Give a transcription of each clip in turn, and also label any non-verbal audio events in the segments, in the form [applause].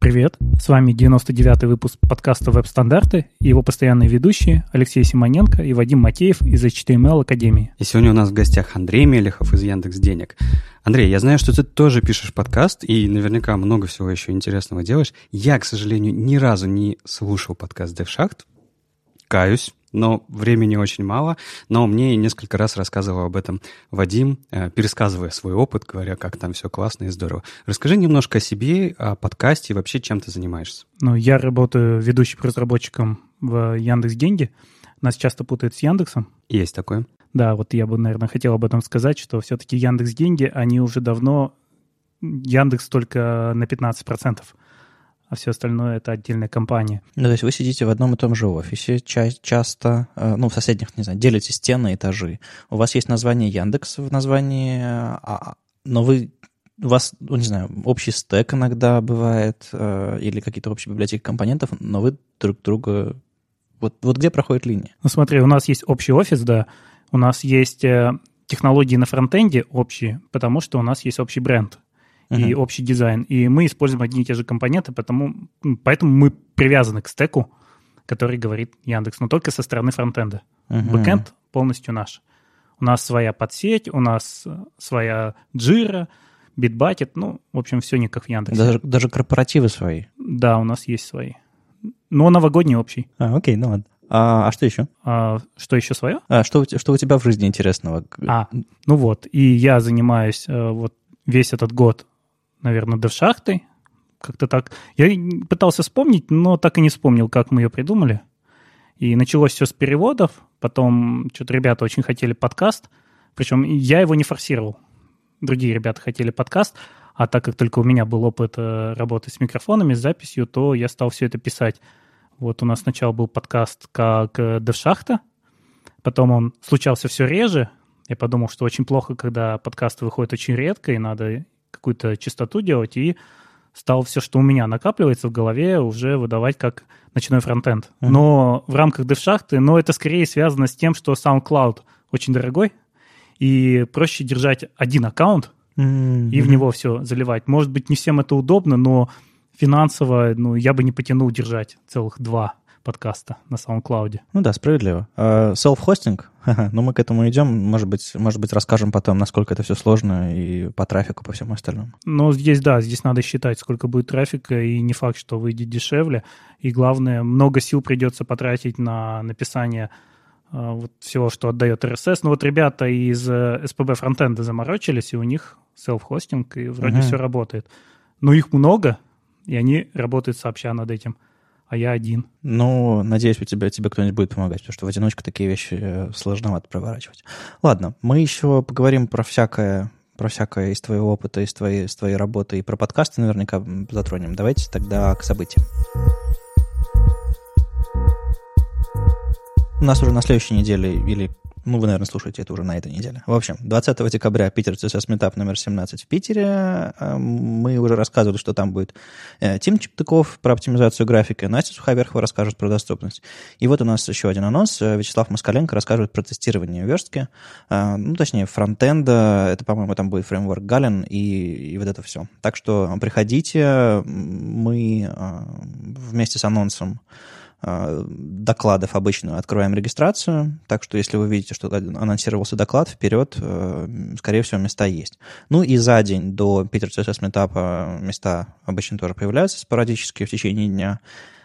Привет, с вами 99-й выпуск подкаста «Веб-стандарты» и его постоянные ведущие Алексей Симоненко и Вадим Матеев из HTML Академии. И сегодня у нас в гостях Андрей Мелехов из Яндекс Денег. Андрей, я знаю, что ты тоже пишешь подкаст и наверняка много всего еще интересного делаешь. Я, к сожалению, ни разу не слушал подкаст DevShaft, каюсь, но времени очень мало. Но мне несколько раз рассказывал об этом Вадим, э, пересказывая свой опыт, говоря, как там все классно и здорово. Расскажи немножко о себе, о подкасте и вообще, чем ты занимаешься. Ну, я работаю ведущим разработчиком в Яндекс Деньги. Нас часто путают с Яндексом. Есть такое. Да, вот я бы, наверное, хотел об этом сказать, что все-таки Яндекс Деньги, они уже давно Яндекс только на 15% а все остальное это отдельная компания. Ну, то есть вы сидите в одном и том же офисе, ча- часто, э, ну, в соседних, не знаю, делите стены, этажи. У вас есть название Яндекс в названии, а, но вы у вас, ну, не знаю, общий стек иногда бывает, э, или какие-то общие библиотеки компонентов, но вы друг друга... Вот, вот где проходит линия? Ну, смотри, у нас есть общий офис, да, у нас есть э, технологии на фронтенде общие, потому что у нас есть общий бренд uh-huh. и общий дизайн. И мы используем одни и те же компоненты, потому, поэтому мы привязаны к стеку, который говорит Яндекс, но только со стороны фронтенда. Uh-huh. Бэкэнд полностью наш. У нас своя подсеть, у нас своя джира, битбакет, ну, в общем, все не как в Яндексе. Даже, даже корпоративы свои? Да, у нас есть свои. Но новогодний общий. А, окей, ну ладно. А, а что еще? А, что еще свое? А, что, что у тебя в жизни интересного? А, ну вот, и я занимаюсь э, вот весь этот год наверное, девшахтой. Как-то так. Я пытался вспомнить, но так и не вспомнил, как мы ее придумали. И началось все с переводов. Потом что-то ребята очень хотели подкаст. Причем я его не форсировал. Другие ребята хотели подкаст. А так как только у меня был опыт э, работы с микрофонами, с записью, то я стал все это писать. Вот у нас сначала был подкаст как э, Девшахта, потом он случался все реже. Я подумал, что очень плохо, когда подкасты выходят очень редко, и надо какую-то частоту делать, и стал все, что у меня накапливается в голове, уже выдавать как ночной фронтенд. Mm-hmm. Но в рамках DevShaft, но это скорее связано с тем, что SoundCloud очень дорогой, и проще держать один аккаунт mm-hmm. и в него все заливать. Может быть, не всем это удобно, но финансово ну, я бы не потянул держать целых два подкаста на SoundCloud. Ну да, справедливо. Uh, ну мы к этому идем, может быть, может быть, расскажем потом, насколько это все сложно и по трафику, по всему остальному. Ну здесь, да, здесь надо считать, сколько будет трафика, и не факт, что выйдет дешевле. И главное, много сил придется потратить на написание uh, вот всего, что отдает RSS. Ну вот ребята из SPB фронтенда заморочились, и у них self-хостинг, и вроде uh-huh. все работает. Но их много, и они работают сообща над этим а я один. Ну, надеюсь, у тебя тебе кто-нибудь будет помогать, потому что в одиночку такие вещи э, сложновато проворачивать. Ладно, мы еще поговорим про всякое, про всякое из твоего опыта, из твоей, из твоей работы и про подкасты наверняка затронем. Давайте тогда к событиям. У нас уже на следующей неделе или ну, вы, наверное, слушаете это уже на этой неделе. В общем, 20 декабря Питер CSS Meetup номер 17 в Питере. Эм, мы уже рассказывали, что там будет э, Тим Чептыков про оптимизацию графики, Настя Суховерхова расскажет про доступность. И вот у нас еще один анонс. Э, Вячеслав Москаленко расскажет про тестирование верстки. Э, ну, точнее, фронтенда. Это, по-моему, там будет фреймворк Гален и, и вот это все. Так что приходите. Мы вместе с анонсом докладов обычно открываем регистрацию, так что если вы видите, что анонсировался доклад, вперед, э, скорее всего, места есть. Ну и за день до Питер CSS Meetup места обычно тоже появляются спорадически в течение дня.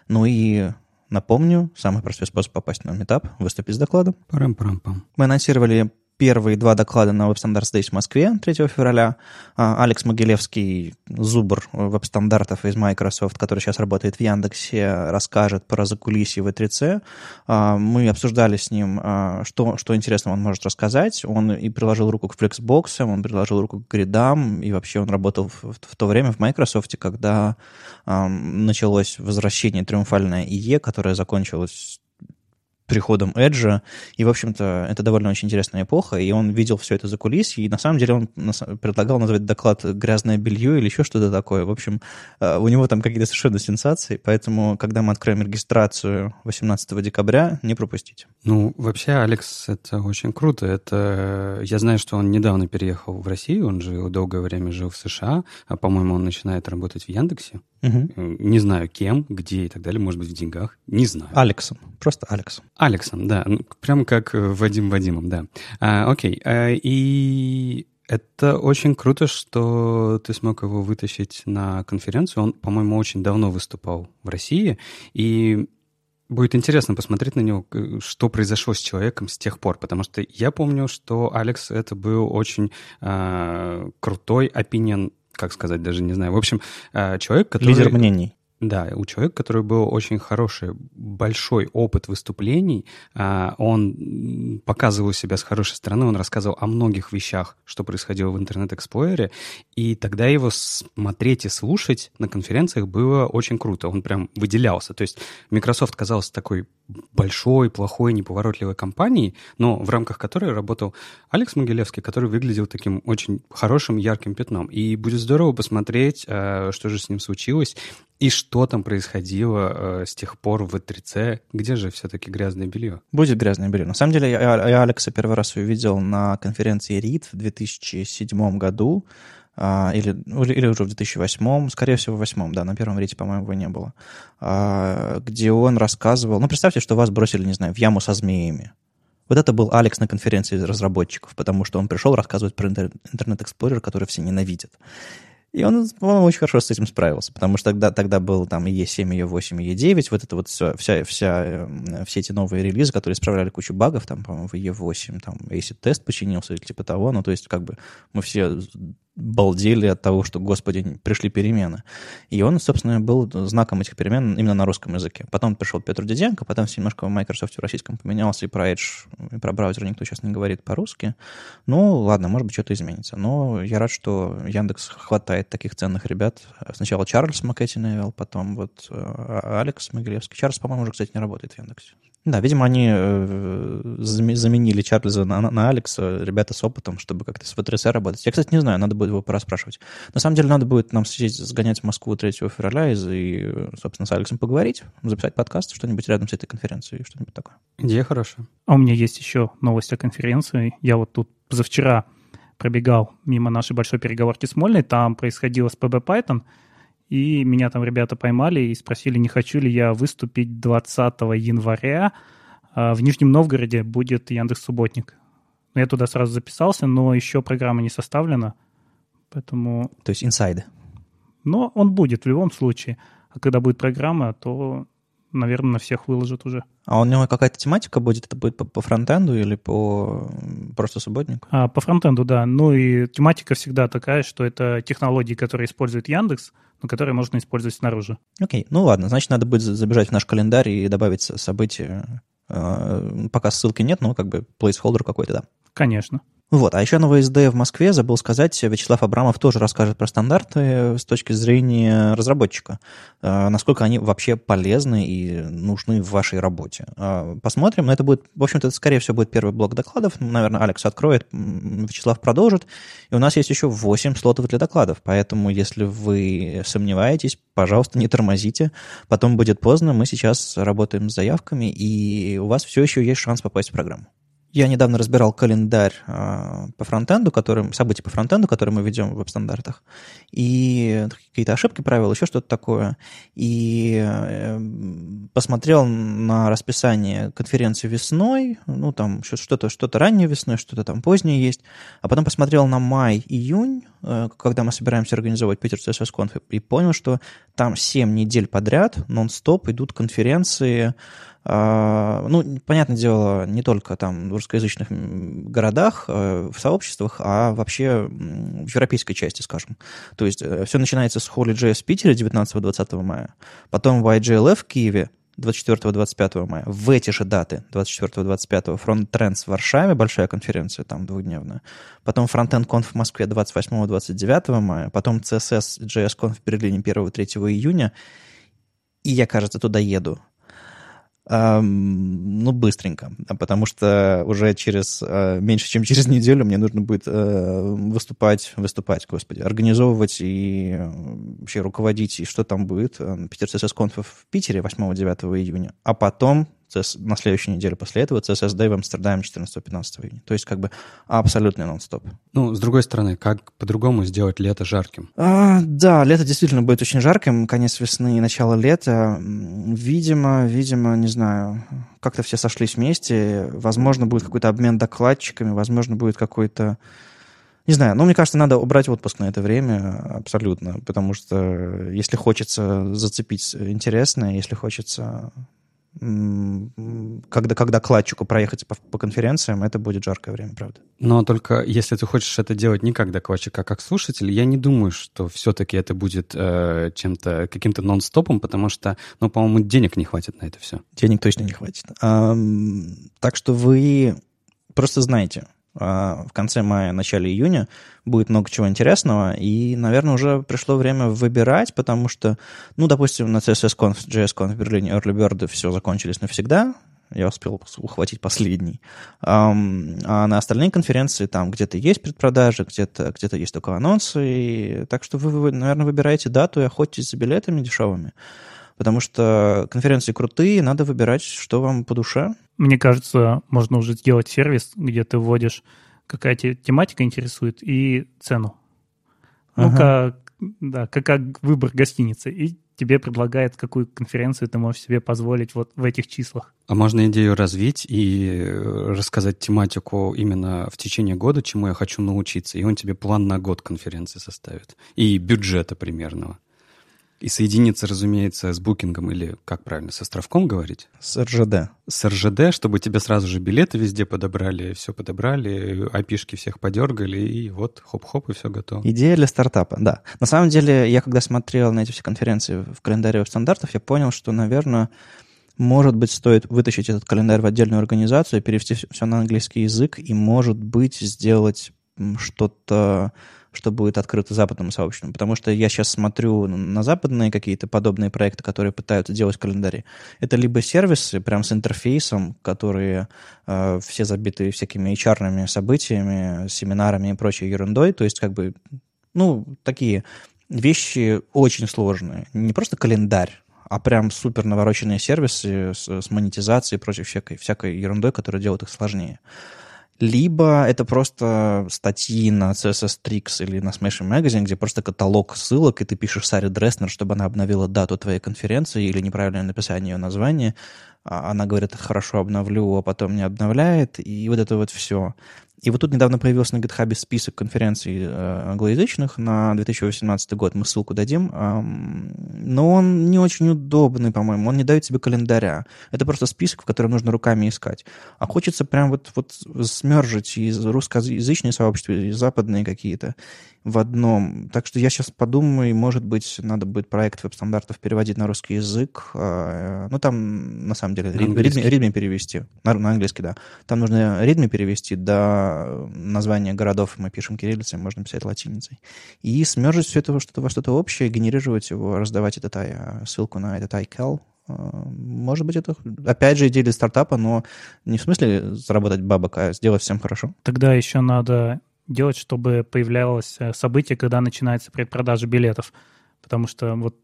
Ну и Напомню, самый простой способ попасть на метап — выступить с докладом. Парам-парам-пам. Мы анонсировали первые два доклада на Web Standards Days в Москве 3 февраля. А, Алекс Могилевский, зубр веб-стандартов из Microsoft, который сейчас работает в Яндексе, расскажет про закулисье V3C. А, мы обсуждали с ним, а, что, что интересного он может рассказать. Он и приложил руку к Flexbox, он приложил руку к гридам, и вообще он работал в, в то время в Microsoft, когда началось возвращение триумфальное IE, которое закончилось приходом Эджа. И, в общем-то, это довольно очень интересная эпоха, и он видел все это за кулисье, и на самом деле он предлагал назвать доклад «Грязное белье» или еще что-то такое. В общем, э, у него там какие-то совершенно сенсации, поэтому, когда мы откроем регистрацию 18 декабря, не пропустите. Ну, вообще, Алекс, это очень круто. Это Я знаю, что он недавно переехал в Россию, он жил долгое время жил в США, а, по-моему, он начинает работать в Яндексе. Угу. Не знаю, кем, где и так далее. Может быть, в деньгах. Не знаю. Алексом. Просто Алексом. Алексом, да. Ну, прям как Вадим Вадимом, да. А, окей. А, и это очень круто, что ты смог его вытащить на конференцию. Он, по-моему, очень давно выступал в России. И Будет интересно посмотреть на него, что произошло с человеком с тех пор, потому что я помню, что Алекс это был очень э, крутой опинион, как сказать, даже не знаю. В общем, э, человек, который... Лидер мнений. Да, у человека, который был очень хороший, большой опыт выступлений, а, он показывал себя с хорошей стороны, он рассказывал о многих вещах, что происходило в интернет-эксплойере, и тогда его смотреть и слушать на конференциях было очень круто, он прям выделялся. То есть Microsoft казался такой большой, плохой, неповоротливой компанией, но в рамках которой работал Алекс Могилевский, который выглядел таким очень хорошим, ярким пятном. И будет здорово посмотреть, а, что же с ним случилось, и что там происходило э, с тех пор в E3C? Где же все-таки грязное белье? Будет грязное белье. На самом деле, я, я Алекса первый раз увидел на конференции RIT в 2007 году. А, или, ну, или уже в 2008, скорее всего, в 2008, да, на первом рейте, по-моему, его не было, а, где он рассказывал, ну, представьте, что вас бросили, не знаю, в яму со змеями. Вот это был Алекс на конференции разработчиков, потому что он пришел рассказывать про Explorer, который все ненавидят. И он, по-моему, очень хорошо с этим справился, потому что тогда, тогда был там и E7, и E8, и E9, вот это вот все, вся, вся, эм, все эти новые релизы, которые исправляли кучу багов, там, по-моему, в E8, там, acid тест починился или типа того, ну, то есть, как бы, мы все балдели от того, что, господи, пришли перемены. И он, собственно, был знаком этих перемен именно на русском языке. Потом пришел Петр Диденко, потом все немножко в Microsoft в российском поменялся, и про Edge, и про браузер никто сейчас не говорит по-русски. Ну, ладно, может быть, что-то изменится. Но я рад, что Яндекс хватает таких ценных ребят. Сначала Чарльз Маккетти навел, потом вот э, Алекс Могилевский. Чарльз, по-моему, уже, кстати, не работает в Яндексе. Да, видимо, они э, заменили Чарльза на, на Алекса, ребята с опытом, чтобы как-то с ВТРС работать. Я, кстати, не знаю, надо будет его пораспрашивать. На самом деле, надо будет нам сидеть, сгонять в Москву 3 февраля и, собственно, с Алексом поговорить, записать подкаст, что-нибудь рядом с этой конференцией, что-нибудь такое. Идея хорошая. А у меня есть еще новость о конференции. Я вот тут позавчера пробегал мимо нашей большой переговорки с Мольной, там происходило с PB Python, и меня там ребята поймали и спросили, не хочу ли я выступить 20 января. А, в Нижнем Новгороде будет Яндекс Субботник. Я туда сразу записался, но еще программа не составлена, поэтому... То есть инсайды? Но он будет в любом случае. А когда будет программа, то, наверное, на всех выложат уже. А у него какая-то тематика будет? Это будет по, по фронтенду или по просто субботнику? А, по фронтенду, да. Ну и тематика всегда такая, что это технологии, которые использует Яндекс, но которые можно использовать снаружи. Окей, ну ладно, значит, надо будет забежать в наш календарь и добавить события. А, пока ссылки нет, но как бы placeholder какой-то, да. Конечно. Вот. А еще на ВСД в Москве, забыл сказать, Вячеслав Абрамов тоже расскажет про стандарты с точки зрения разработчика, э, насколько они вообще полезны и нужны в вашей работе. Э, посмотрим, но это будет, в общем-то, это, скорее всего, будет первый блок докладов. Наверное, Алекс откроет, Вячеслав продолжит. И у нас есть еще 8 слотов для докладов, поэтому если вы сомневаетесь, пожалуйста, не тормозите. Потом будет поздно, мы сейчас работаем с заявками, и у вас все еще есть шанс попасть в программу. Я недавно разбирал календарь э, по фронтенду, который, события по фронтенду, которые мы ведем в веб-стандартах, и какие-то ошибки правил, еще что-то такое. И э, посмотрел на расписание конференции весной, ну, там что-то что раннее весной, что-то там позднее есть, а потом посмотрел на май-июнь, э, когда мы собираемся организовывать Питер CSS Conf, и понял, что там 7 недель подряд нон-стоп идут конференции, ну, понятное дело, не только там в русскоязычных городах, э, в сообществах, а вообще в европейской части, скажем. То есть э, все начинается с HolyJS в Питере 19-20 мая, потом в IGLF в Киеве 24-25 мая. В эти же даты, 24-25, Front Trends в Варшаве, большая конференция там двухдневная. Потом Frontend Conf в Москве 28-29 мая. Потом CSS JS Conf в Берлине 1-3 июня. И я, кажется, туда еду ну, быстренько, потому что уже через э, меньше, чем через неделю мне нужно будет э, выступать, выступать, господи, организовывать и э, вообще руководить, и что там будет. Питер CSS Conf в Питере 8-9 июня, а потом на следующей неделе после этого CSS Day в Амстердаме 14-15 июня. То есть как бы абсолютный нон-стоп. Ну, с другой стороны, как по-другому сделать лето жарким? А, да, лето действительно будет очень жарким, конец весны и начало лета. Видимо, видимо, не знаю, как-то все сошлись вместе. Возможно, будет какой-то обмен докладчиками, возможно, будет какой-то не знаю, но мне кажется, надо убрать отпуск на это время абсолютно, потому что если хочется зацепить интересное, если хочется когда, когда кладчику проехать по, по конференциям, это будет жаркое время, правда. Но только если ты хочешь это делать не как докладчик, а как слушатель, я не думаю, что все-таки это будет э, чем-то, каким-то нон-стопом, потому что, ну, по-моему, денег не хватит на это все. Денег точно не хватит. А, так что вы просто знаете, в конце мая, начале июня будет много чего интересного, и, наверное, уже пришло время выбирать, потому что, ну, допустим, на CSS.conf, JS.conf в Берлине Early Bird все закончились навсегда, я успел ухватить последний. А на остальные конференции там где-то есть предпродажи, где-то где есть только анонсы. И... Так что вы, наверное, выбираете дату и охотитесь за билетами дешевыми. Потому что конференции крутые, надо выбирать, что вам по душе. Мне кажется, можно уже сделать сервис, где ты вводишь, какая тебе тематика интересует, и цену. Ну, ага. как, да, как, как выбор гостиницы. И тебе предлагает, какую конференцию ты можешь себе позволить вот в этих числах. А можно идею развить и рассказать тематику именно в течение года, чему я хочу научиться, и он тебе план на год конференции составит. И бюджета примерного. И соединиться, разумеется, с букингом или, как правильно, с островком говорить? С РЖД. С РЖД, чтобы тебе сразу же билеты везде подобрали, все подобрали, опишки всех подергали, и вот хоп-хоп, и все готово. Идея для стартапа, да. На самом деле, я когда смотрел на эти все конференции в календаре стандартов, я понял, что, наверное, может быть, стоит вытащить этот календарь в отдельную организацию, перевести все на английский язык и, может быть, сделать что-то что будет открыто западному сообществу. Потому что я сейчас смотрю на западные какие-то подобные проекты, которые пытаются делать календари. Это либо сервисы прям с интерфейсом, которые э, все забиты всякими HR-ными событиями, семинарами и прочей ерундой. То есть как бы, ну, такие вещи очень сложные. Не просто календарь, а прям супер навороченные сервисы с, с монетизацией и прочей всякой, всякой ерундой, которая делает их сложнее либо это просто статьи на CSS Tricks или на Smashing Magazine, где просто каталог ссылок, и ты пишешь Саре Дреснер, чтобы она обновила дату твоей конференции или неправильное написание ее названия. А она говорит, хорошо, обновлю, а потом не обновляет, и вот это вот все. И вот тут недавно появился на GitHub список конференций э, англоязычных на 2018 год. Мы ссылку дадим. Но он не очень удобный, по-моему. Он не дает тебе календаря. Это просто список, в котором нужно руками искать. А хочется прям вот, вот смержить и русскоязычные сообщества, и западные какие-то в одном. Так что я сейчас подумаю, может быть, надо будет проект веб-стандартов переводить на русский язык. А, ну, там, на самом деле, ритми, перевести. На, на английский, да. Там нужно ритми перевести, до названия городов мы пишем кириллицей, можно писать латиницей. И смержить все это во что-то, во что-то общее, генерировать его, раздавать этот а, ссылку на этот iCal. А, может быть, это, опять же, идея для стартапа, но не в смысле заработать бабок, а сделать всем хорошо. Тогда еще надо делать, чтобы появлялось э, событие, когда начинается предпродажа билетов. Потому что вот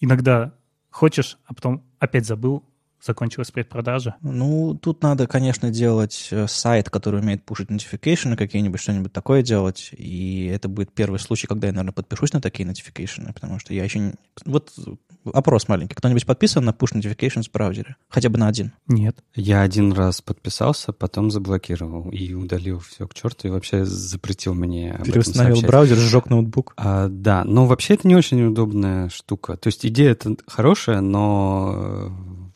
иногда хочешь, а потом опять забыл, закончилась предпродажа? Ну, тут надо, конечно, делать э, сайт, который умеет пушить notification, какие-нибудь, что-нибудь такое делать. И это будет первый случай, когда я, наверное, подпишусь на такие notification, потому что я еще не... Вот опрос маленький. Кто-нибудь подписан на push notifications в браузере? Хотя бы на один? Нет. Я один раз подписался, потом заблокировал и удалил все к черту и вообще запретил мне Переустановил браузер, сжег ноутбук. А, да, но вообще это не очень удобная штука. То есть идея это хорошая, но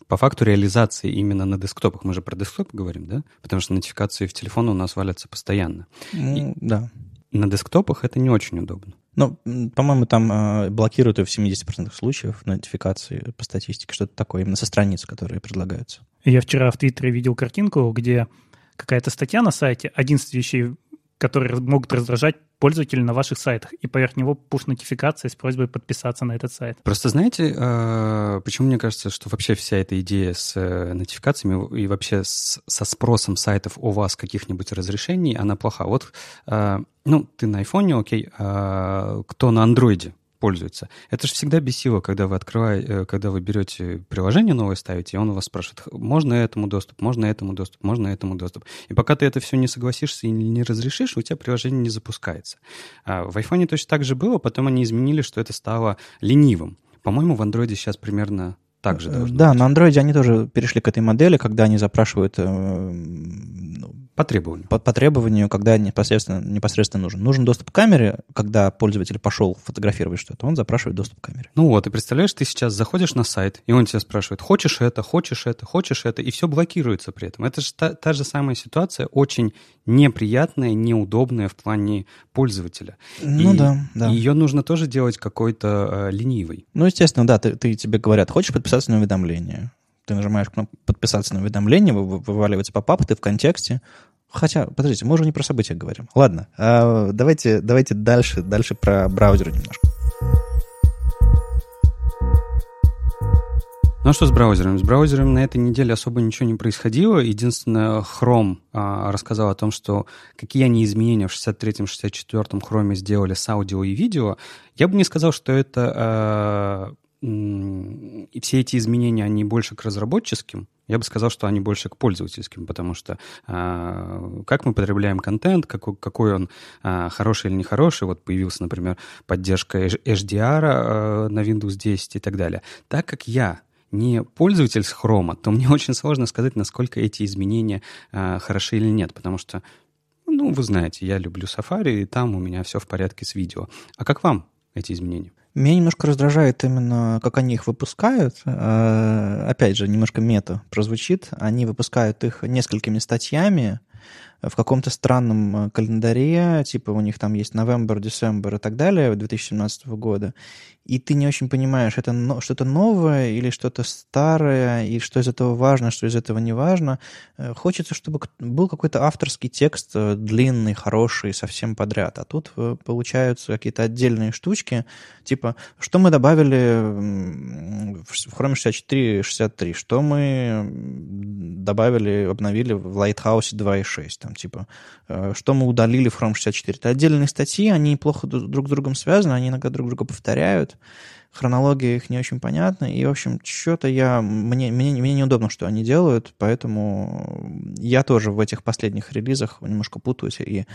по факту реализации именно на десктопах, мы же про десктоп говорим, да? Потому что нотификации в телефон у нас валятся постоянно. Ну, И да. На десктопах это не очень удобно. Ну, по-моему, там э, блокируют в 70% случаев нотификации по статистике, что-то такое, именно со страниц, которые предлагаются. Я вчера в Твиттере видел картинку, где какая-то статья на сайте, 11 вещей, которые могут раздражать пользователей на ваших сайтах, и поверх него пуш-нотификация с просьбой подписаться на этот сайт. Просто знаете, а, почему мне кажется, что вообще вся эта идея с э, нотификациями и вообще со спросом сайтов у вас каких-нибудь разрешений, она плоха. Вот, а, ну, ты на айфоне, окей, а кто на андроиде? Пользуется. Это же всегда бесило, когда вы открываете, э, когда вы берете приложение новое ставите, и он у вас спрашивает, можно этому доступ, можно этому доступ, можно этому доступ. И пока ты это все не согласишься и не разрешишь, у тебя приложение не запускается. А в iPhone точно так же было, потом они изменили, что это стало ленивым. По-моему, в Android сейчас примерно так же должно Да, быть. на Android они тоже перешли к этой модели, когда они запрашивают э, ну, По требованию. по, по требованию, когда непосредственно, непосредственно нужен. Нужен доступ к камере, когда пользователь пошел фотографировать что-то, он запрашивает доступ к камере. Ну вот, и представляешь, ты сейчас заходишь на сайт, и он тебя спрашивает, хочешь это, хочешь это, хочешь это, и все блокируется при этом. Это же та, та же самая ситуация, очень неприятная, неудобная в плане пользователя. Ну И да, да. Ее нужно тоже делать какой-то э, ленивой. Ну, естественно, да, ты, ты- тебе говорят, хочешь подписаться на уведомление? Ты нажимаешь кнопку «Подписаться на уведомление», вы- вы- вываливается попап, ты в контексте. Хотя, подождите, мы уже не про события говорим. Ладно, а, давайте, давайте дальше, дальше про браузеры немножко. Ну а что с браузером? С браузером на этой неделе особо ничего не происходило. Единственное, Chrome а, рассказал о том, что какие они изменения в 63-м, 64-м Chrome сделали с аудио и видео. Я бы не сказал, что это... а, и все эти изменения, они больше к разработческим. Я бы сказал, что они больше к пользовательским, потому что а, как мы потребляем контент, какой, какой он а, хороший или нехороший, вот появился, например, поддержка HDR а, на Windows 10 и так далее. Так как я не пользователь с хрома, то мне [laughs] очень сложно сказать, насколько эти изменения а, хороши или нет, потому что, ну, вы знаете, я люблю Safari, и там у меня все в порядке с видео. А как вам эти изменения? Меня немножко раздражает именно, как они их выпускают. Э, Опять же, немножко мета прозвучит. Они выпускают их несколькими статьями в каком-то странном э, календаре, типа у них там есть новембр, декабрь и так далее 2017 года, и ты не очень понимаешь, это что-то новое или что-то старое, и что из этого важно, что из этого не важно. Э, Хочется, чтобы был какой-то авторский текст э, длинный, хороший, совсем подряд, а тут получаются какие-то отдельные штучки, типа, что мы добавили в Chrome 64 и 63, что мы добавили, обновили в Lighthouse 2.6, там, типа, э, что мы удалили в Chrome 64. Это отдельные статьи, они плохо друг с другом связаны, они иногда друг друга повторяют, хронология их не очень понятна, и, в общем, что-то я, мне, мне, мне неудобно, что они делают, поэтому я тоже в этих последних релизах немножко путаюсь, и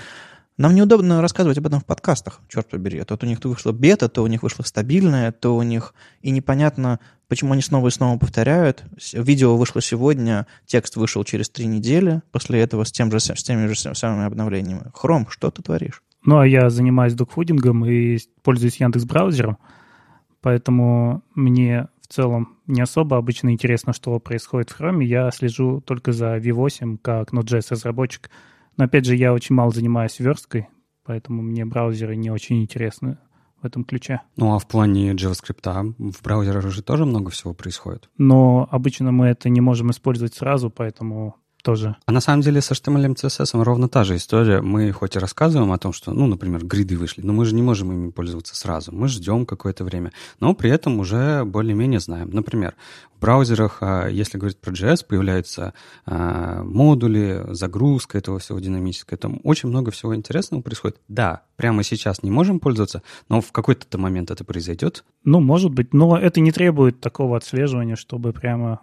нам неудобно рассказывать об этом в подкастах, черт побери. А То у них то вышла бета, то у них вышла стабильная, то у них... И непонятно, почему они снова и снова повторяют. Видео вышло сегодня, текст вышел через три недели после этого с, тем же, с теми же самыми обновлениями. Хром, что ты творишь? Ну, а я занимаюсь докфудингом и пользуюсь Яндекс браузером, поэтому мне в целом не особо обычно интересно, что происходит в Chrome. Я слежу только за V8 как Node.js разработчик. Но опять же, я очень мало занимаюсь версткой, поэтому мне браузеры не очень интересны в этом ключе. Ну, а в плане JavaScript в браузерах же тоже много всего происходит. Но обычно мы это не можем использовать сразу, поэтому тоже. А на самом деле с HTML CSS ровно та же история. Мы хоть и рассказываем о том, что, ну, например, гриды вышли, но мы же не можем ими пользоваться сразу. Мы ждем какое-то время, но при этом уже более-менее знаем. Например, в браузерах, а, если говорить про JS, появляются а, модули, загрузка этого всего динамическая. Там очень много всего интересного происходит. Да, прямо сейчас не можем пользоваться, но в какой-то момент это произойдет. Ну, может быть, но это не требует такого отслеживания, чтобы прямо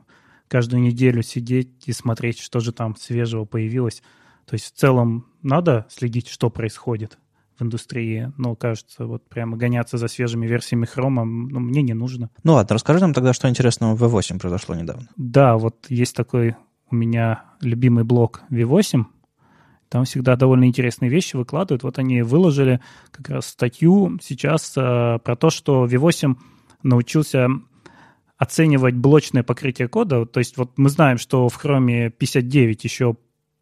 каждую неделю сидеть и смотреть, что же там свежего появилось. То есть в целом надо следить, что происходит в индустрии, но кажется, вот прямо гоняться за свежими версиями хрома ну, мне не нужно. Ну ладно, расскажи нам тогда, что интересного в V8 произошло недавно. Да, вот есть такой у меня любимый блог V8, там всегда довольно интересные вещи выкладывают. Вот они выложили как раз статью сейчас э, про то, что V8 научился оценивать блочное покрытие кода. То есть вот мы знаем, что в Chrome 59 еще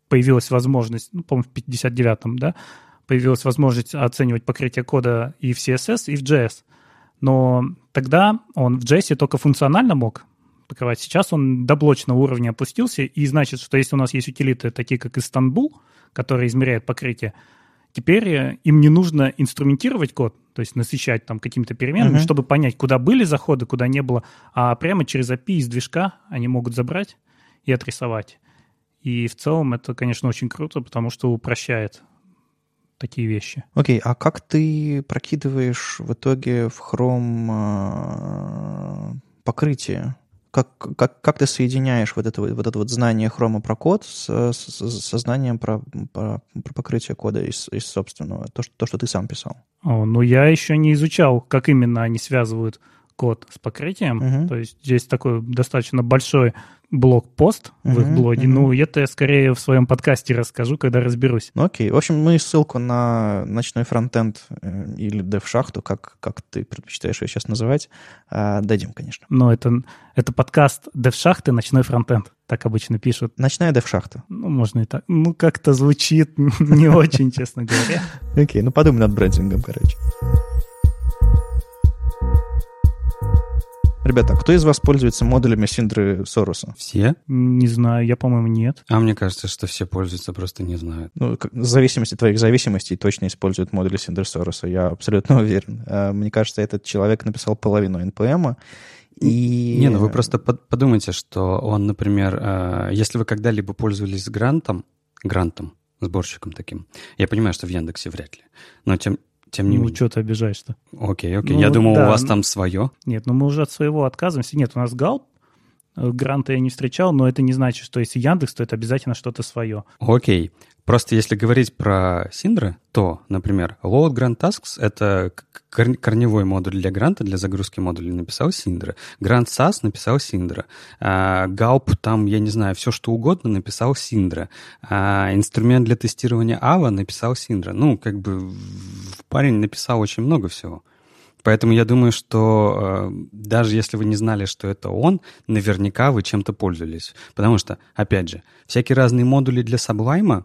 появилась возможность, ну, по-моему, в 59-м, да, появилась возможность оценивать покрытие кода и в CSS, и в JS. Но тогда он в JS только функционально мог покрывать. Сейчас он до блочного уровня опустился, и значит, что если у нас есть утилиты, такие как Истанбул, которые измеряют покрытие, теперь э, им не нужно инструментировать код, то есть насыщать там какими-то переменными, Мгм. чтобы понять, куда были заходы, куда не было, а прямо через API из движка они могут забрать и отрисовать. И в целом это, конечно, очень круто, потому что упрощает такие вещи. Окей, а как ты прокидываешь в итоге в Chrome а, покрытие? Как, как, как ты соединяешь вот это вот, это вот знание хрома про код с, с, со знанием про, про, про покрытие кода из, из собственного, то что, то, что ты сам писал? О, ну, я еще не изучал, как именно они связывают код с покрытием. Мгм. То есть здесь такой достаточно большой блог-пост в их блоге. мгм. Ну, это я скорее в своем подкасте расскажу, когда разберусь. Ну окей, в общем, мы ссылку на ночной фронтенд э, или дев-шахту, как, как ты предпочитаешь ее сейчас называть, а, дадим, конечно. Но это, это подкаст и ночной фронтенд. Так обычно пишут. Ночная дев-шахта. Ну, можно и так. Ну, как-то звучит [laughs] не очень, честно говоря. Окей, ну подумай над брендингом, короче. Ребята, кто из вас пользуется модулями Синдры Сороса? Все? Не знаю, я, по-моему, нет. А мне кажется, что все пользуются, просто не знают. Ну, как- в зависимости от твоих зависимостей точно используют модули Синдры Сороса, я абсолютно [laughs] уверен. А, Мне кажется, этот человек написал половину NPM, и... Не, ну вы просто под- подумайте, что он, например, э, если вы когда-либо пользовались грантом, грантом, сборщиком таким, я понимаю, что в Яндексе вряд ли, но тем, тем не Ну, менее. что ты обижаешь-то? Окей, окей. Ну, я думал, да, у вас там свое. Нет, ну мы уже от своего отказываемся. Нет, у нас Галп, гранта я не встречал, но это не значит, что если Яндекс, то это обязательно что-то свое. Окей. Просто если говорить про Синдры, то, например, Load Grant Tasks — это корневой модуль для гранта, для загрузки модулей написал Синдра. Grant SAS написал Синдра. А, Галп там, я не знаю, все что угодно написал Синдра. А, инструмент для тестирования Ава написал Синдра. Ну, как бы парень написал очень много всего. Поэтому я думаю, что э, даже если вы не знали, что это он, наверняка вы чем-то пользовались. Потому что, опять же, всякие разные модули для Sublime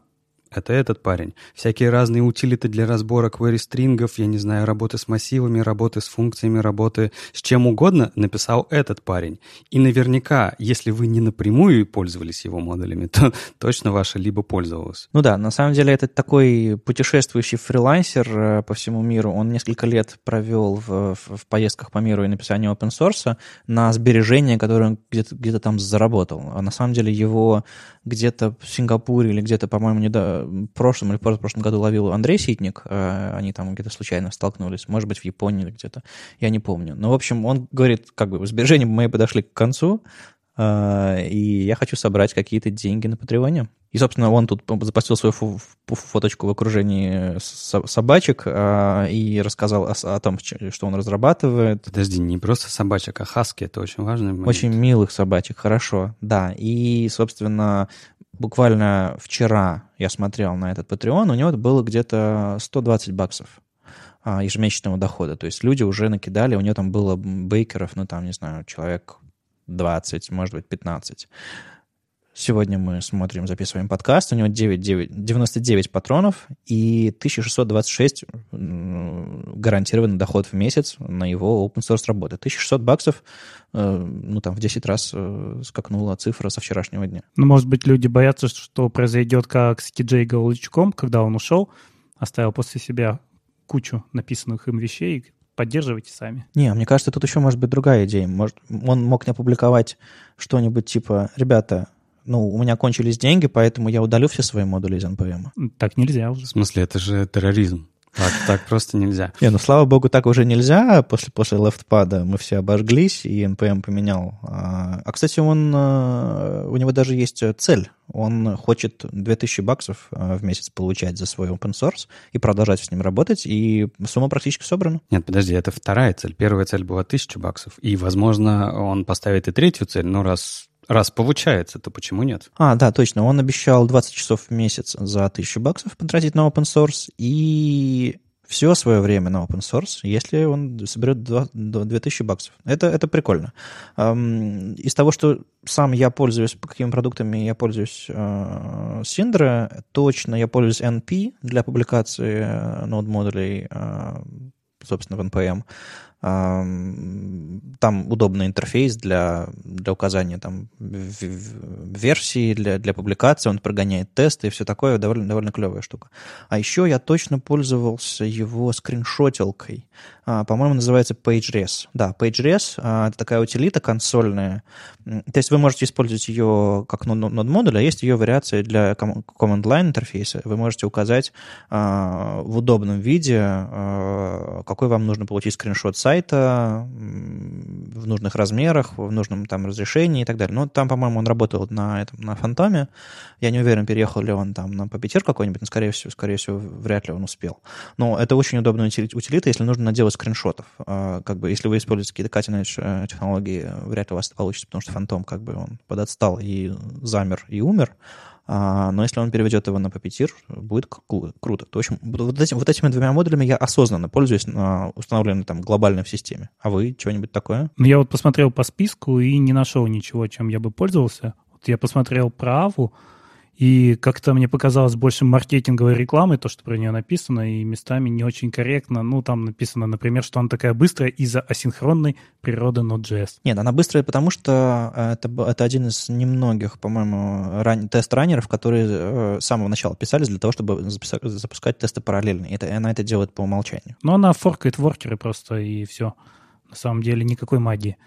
это этот парень. Всякие разные утилиты для разбора query-стрингов, я не знаю, работы с массивами, работы с функциями, работы с чем угодно написал этот парень. И наверняка, если вы не напрямую пользовались его модулями, [laughs] то точно ваша либо пользовалась. Ну да, на самом деле это такой путешествующий фрилансер э, по всему миру. Он несколько лет провел в, в- в поездках по миру и написании open source на сбережения, которые он где-то где там заработал. А на самом деле его где-то в Сингапуре или где-то, по-моему, не в прошлом или в прошлом году ловил Андрей Ситник. Э, Они там где-то случайно столкнулись. Может быть, в Японии или где-то. Я не помню. Но, в общем, он говорит, как бы, сбережения мои подошли к концу, и я хочу собрать какие-то деньги на Патреоне. И, собственно, он тут запостил свою фо- фо- фоточку в окружении со- собачек а, и рассказал о, о том, что он разрабатывает. Подожди, не просто собачек, а хаски, это очень важный момент. Очень милых собачек, хорошо, да. И, собственно, буквально вчера я смотрел на этот Patreon, у него было где-то 120 баксов а, ежемесячного дохода. То есть люди уже накидали, у него там было бейкеров, ну там, не знаю, человек 20, может быть, 15. Сегодня мы смотрим, записываем подкаст. У него 9, 9, 99 патронов и 1626 м, гарантированный доход в месяц на его open source работы. 1600 баксов, э, ну там в 10 раз э, скакнула цифра со вчерашнего дня. Ну, может быть, люди боятся, что произойдет как с Киджей Галучком, когда он ушел, оставил после себя кучу написанных им вещей. Поддерживайте сами. Не, мне кажется, тут еще может быть другая идея. Может, он мог не опубликовать что-нибудь типа, ребята, ну, у меня кончились деньги, поэтому я удалю все свои модули из NPM. Так нельзя уже. В смысле, это же терроризм. Так, так просто нельзя. Не, ну, слава богу, так уже нельзя. После, после лефтпада мы все обожглись, и NPM поменял. А, а, кстати, он, а, у него даже есть цель. Он хочет 2000 баксов а, в месяц получать за свой open source и продолжать с ним работать, и сумма практически собрана. Нет, подожди, это вторая цель. Первая цель была тысяча баксов. И, возможно, он поставит и третью цель, но раз, раз получается, то почему нет? А, да, точно. Он обещал 20 часов в месяц за 1000 баксов потратить на open source и все свое время на open source, если он соберет 2 до 2000 баксов. Это, это прикольно. Из того, что сам я пользуюсь, по какими продуктами я пользуюсь э, Sindra, точно я пользуюсь NP для публикации э, нод-модулей, э, собственно, в NPM. Там удобный интерфейс для, для указания там, версии, для, для публикации, он прогоняет тесты и все такое, довольно, довольно клевая штука. А еще я точно пользовался его скриншотилкой. А, по-моему, называется PageRes. Да, PageRes а, — это такая утилита консольная. То есть вы можете использовать ее как нод-модуль, а есть ее вариация для command-line интерфейса. Вы можете указать а, в удобном виде, какой вам нужно получить скриншот сайта в нужных размерах, в нужном там разрешении и так далее. Ну, там, по-моему, он работал на этом, на фантоме. Я не уверен, переехал ли он там на Puppeteer какой-нибудь, но, скорее всего, скорее всего, вряд ли он успел. Но это очень удобная утилита, если нужно наделать скриншотов. А, как бы, если вы используете какие-то cutting э, технологии, вряд ли у вас это получится, потому что фантом как бы он подотстал и замер, и умер. А, но если он переведет его на Puppeteer, будет круто. То, в общем, вот, этим, вот этими двумя модулями я осознанно пользуюсь на установленной там глобальной в системе. А вы что-нибудь такое? Ну, я вот посмотрел по списку и не нашел ничего, чем я бы пользовался. Вот я посмотрел про Аву, и как-то мне показалось больше маркетинговой рекламой, то, что про нее написано, и местами не очень корректно. Ну, там написано, например, что она такая быстрая из-за асинхронной природы Node.js. Нет, она быстрая, потому что э, это, это один из немногих, по-моему, ран... тест-раннеров, которые э, с самого начала писались для того, чтобы запускать тесты параллельно. И, это, она это делает по умолчанию. Но она форкает воркеры просто, и все. На самом деле никакой магии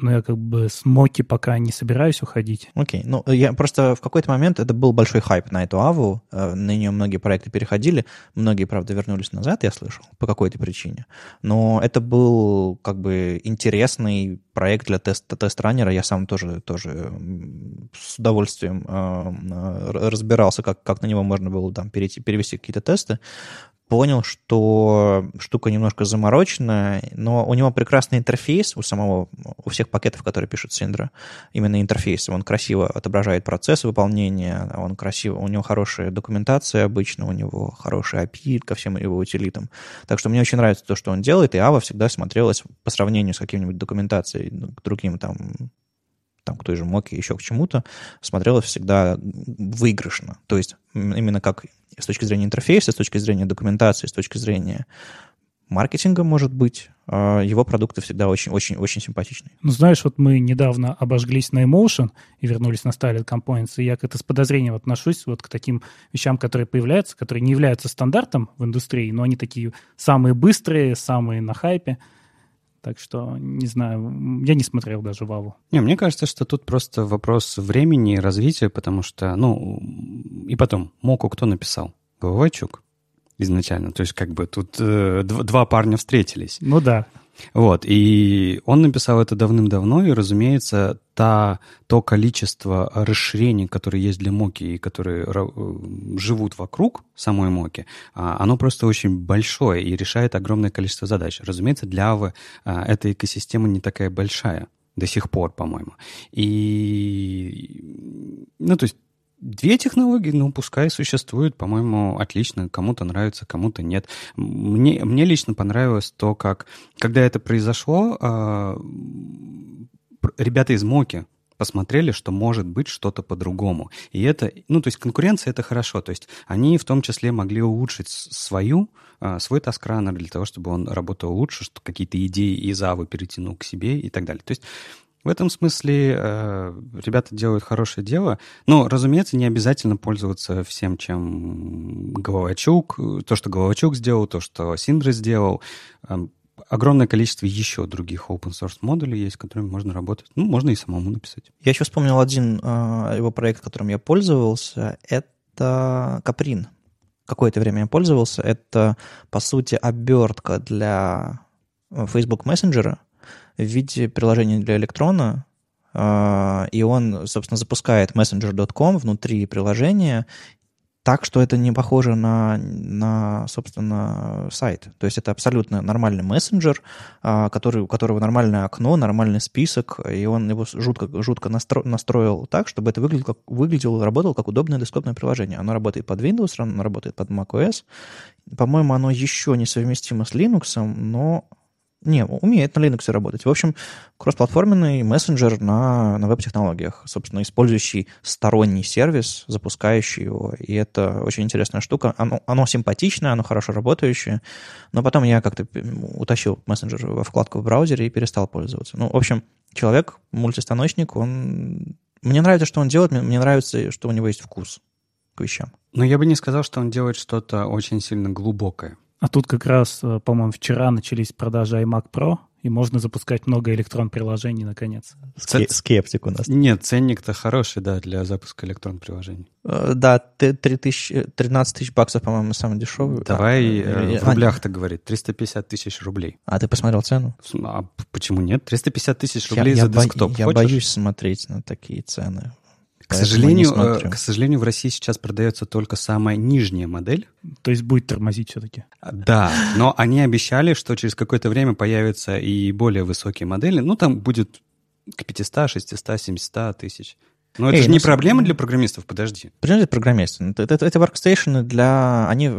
но я как бы с Моки пока не собираюсь уходить. Окей, okay. ну я просто в какой-то момент это был большой хайп на эту Аву, э, на нее многие проекты переходили, многие, правда, вернулись назад, я слышал, по какой-то причине. Но это был как бы интересный проект для теста, тест-раннера, я сам тоже, тоже с удовольствием э, разбирался, как, как на него можно было там перейти, перевести какие-то тесты понял, что штука немножко замороченная, но у него прекрасный интерфейс у самого, у всех пакетов, которые пишет Синдра, именно интерфейс. Он красиво отображает процессы выполнения, он красиво, у него хорошая документация обычно, у него хороший API ко всем его утилитам. Так что мне очень нравится то, что он делает, и Ава всегда смотрелась по сравнению с каким-нибудь документацией, к другим там там, к той же Моке, еще к чему-то, смотрелось всегда выигрышно. То есть именно как с точки зрения интерфейса, с точки зрения документации, с точки зрения маркетинга, может быть, а, его продукты всегда очень-очень-очень симпатичные. Ну, знаешь, вот мы недавно обожглись на Emotion и вернулись на Styled Components, и я как-то с подозрением отношусь вот к таким вещам, которые появляются, которые не являются стандартом в индустрии, но они такие самые быстрые, самые на хайпе. Так что, не знаю, я не смотрел даже Ваву. Не, мне кажется, что тут просто вопрос времени и развития, потому что, ну, и потом, Моку кто написал? Головачук изначально. То есть как бы тут э, два парня встретились. Ну да. Вот, и он написал это давным-давно, и, разумеется, та, то количество расширений, которые есть для Моки и которые э, живут вокруг самой Моки, а, оно просто очень большое и решает огромное количество задач. Разумеется, для Авы а, эта экосистема не такая большая до сих пор, по-моему. И, ну, то есть Две технологии, ну, пускай существуют, по-моему, отлично. Кому-то нравится, кому-то нет. Мне, мне лично понравилось то, как... Когда это произошло, э, ребята из Моки посмотрели, что может быть что-то по-другому. И это, ну, то есть конкуренция — это хорошо. То есть они в том числе могли улучшить свою, э, свой таскранер для того, чтобы он работал лучше, что какие-то идеи из Авы перетянул к себе и так далее. То есть в этом смысле э, ребята делают хорошее дело. Но, разумеется, не обязательно пользоваться всем, чем Головачук, то, что Головачук сделал, то, что Синдра сделал. Э, огромное количество еще других open source модулей есть, которыми можно работать. Ну, можно и самому написать. Я еще вспомнил один э, его проект, которым я пользовался. Это Каприн. Какое-то время я пользовался. Это, по сути, обертка для Facebook Messenger, в виде приложения для электрона, а, и он, собственно, запускает messenger.com внутри приложения, так, что это не похоже на, на, собственно, сайт. То есть это абсолютно нормальный мессенджер, а, который, у которого нормальное окно, нормальный список, и он его жутко, жутко настро, настроил так, чтобы это выглядело, как, выглядело, работало как удобное десктопное приложение. Оно работает под Windows, оно работает под macOS. По-моему, оно еще не совместимо с Linux, но Не, умеет на Linux работать. В общем, кроссплатформенный мессенджер на, на веб-технологиях, собственно, использующий сторонний сервис, запускающий его. И это очень интересная штука. Оно, оно симпатичное, оно хорошо работающее, но потом я как-то утащил мессенджер во вкладку в браузере и перестал пользоваться. Ну, в общем, человек, мультистаночник, он... Мне нравится, что он делает, мне нравится, что у него есть вкус к вещам. Но я бы не сказал, что он делает что-то очень сильно глубокое. А тут как раз, э, по-моему, вчера начались продажи iMac Pro, и можно запускать много электрон-приложений, наконец. Ske- скептик у нас. Нет, ценник-то хороший, да, для запуска электрон-приложений. Uh, да, 3000, 13 тысяч баксов, по-моему, самый дешевый. Давай а, в рублях-то говорить, 350 тысяч рублей. А ты посмотрел цену? А почему нет? 350 тысяч рублей я, за я десктоп. Бо- я боюсь смотреть на такие цены. К сожалению, э, к сожалению, в России сейчас продается только самая нижняя модель. То есть будет тормозить все-таки. Да, но они обещали, что через какое-то время появятся и более высокие модели. Ну, там будет к 500, 600, 700 тысяч. Но это Эй, же ну, не проблема для программистов, подожди. Подожди, программисты. Это, это, это workstation для... Они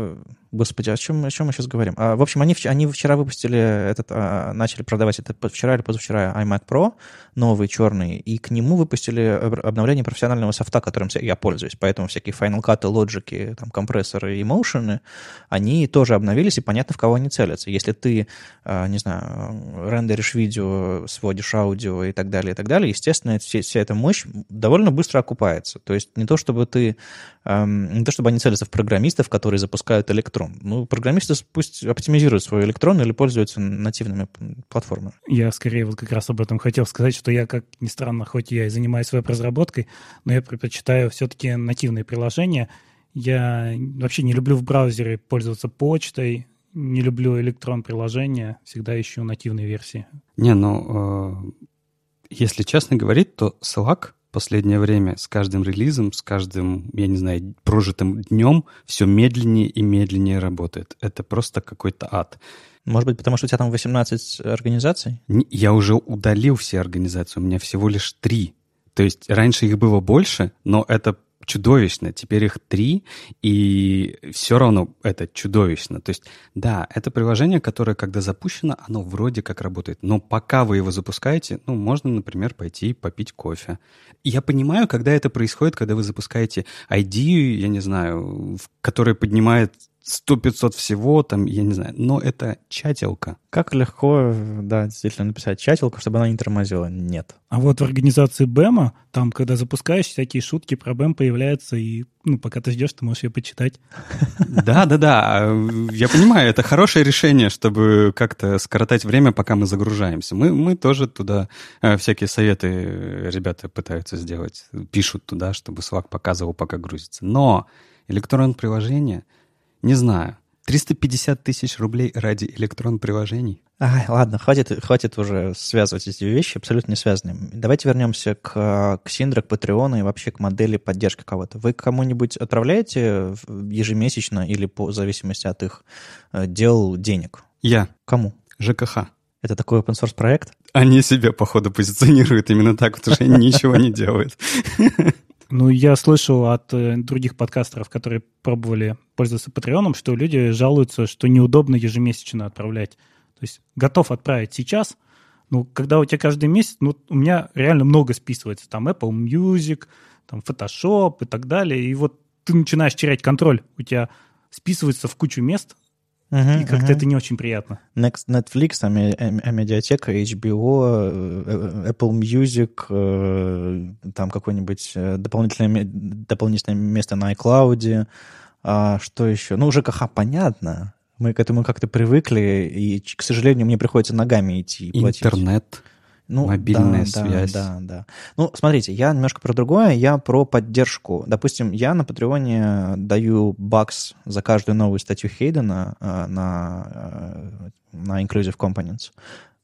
Господи, о чем, о чем мы сейчас говорим? А, в общем, они, они вчера выпустили этот, а, начали продавать это вчера или позавчера iMac Pro, новый черный, и к нему выпустили обновление профессионального софта, которым я пользуюсь. Поэтому всякие Final Cut, Logic, там, компрессоры и Motion, они тоже обновились, и понятно, в кого они целятся. Если ты, а, не знаю, рендеришь видео, сводишь аудио и так далее, и так далее, естественно, вся, вся эта мощь довольно быстро окупается. То есть не то, чтобы ты, не то, чтобы они целятся в программистов, которые запускают электронные электрон. Ну, программисты пусть оптимизируют свой электрон или пользуются нативными платформами. Я скорее вот как раз об этом хотел сказать, что я, как ни странно, хоть я и занимаюсь веб-разработкой, но я предпочитаю все-таки нативные приложения. Я вообще не люблю в браузере пользоваться почтой, не люблю электрон-приложения, всегда ищу нативные версии. Не, ну, э, если честно говорить, то Slack последнее время с каждым релизом, с каждым, я не знаю, прожитым днем все медленнее и медленнее работает. Это просто какой-то ад. Может быть, потому что у тебя там 18 организаций? Я уже удалил все организации, у меня всего лишь три. То есть раньше их было больше, но это чудовищно. Теперь их три, и все равно это чудовищно. То есть, да, это приложение, которое, когда запущено, оно вроде как работает. Но пока вы его запускаете, ну, можно, например, пойти попить кофе. Я понимаю, когда это происходит, когда вы запускаете ID, я не знаю, которая поднимает 100-500 всего, там, я не знаю, но это чателка. Как легко, да, действительно написать чателку, чтобы она не тормозила? Нет. А вот в организации БЭМа, там, когда запускаешь, всякие шутки про БЭМ появляются, и, ну, пока ты ждешь, ты можешь ее почитать. [laughs] Да, да, да, я понимаю, это хорошее решение, чтобы как-то скоротать время, пока мы загружаемся. Мы, мы тоже туда э, всякие советы ребята пытаются сделать, пишут туда, чтобы Slack показывал, пока грузится. Но электронное приложение — не знаю. 350 тысяч рублей ради электрон-приложений? Ай, ладно, хватит, хватит уже связывать эти вещи, абсолютно не связанные. Давайте вернемся к, к Синдра, к Патреону и вообще к модели поддержки кого-то. Вы кому-нибудь отправляете ежемесячно или по зависимости от их э, дел денег? Я. Кому? ЖКХ. Это такой open source проект? Они себя, походу, позиционируют именно так, потому что они ничего не делают. Ну, я слышал от э, других подкастеров, которые пробовали пользоваться Патреоном, что люди жалуются, что неудобно ежемесячно отправлять. То есть готов отправить сейчас, но когда у тебя каждый месяц, ну, у меня реально много списывается. Там Apple Music, там Photoshop и так далее. И вот ты начинаешь терять контроль. У тебя списывается в кучу мест, Uh-huh, и как-то uh-huh. это не очень приятно. Next, Netflix, а, а медиатека, HBO, э, Apple Music, э, там какое-нибудь э, дополнительное, дополнительное место на iCloud. А что еще? Ну, ЖКХ понятно. Мы к этому как-то привыкли, и, к сожалению, мне приходится ногами идти. Интернет. Платить. Ну, Мобильная да, связь. Да, да, да. Ну, смотрите, я немножко про другое, я про поддержку. Допустим, я на Патреоне даю бакс за каждую новую статью Хейдена э, на, э, на Inclusive Components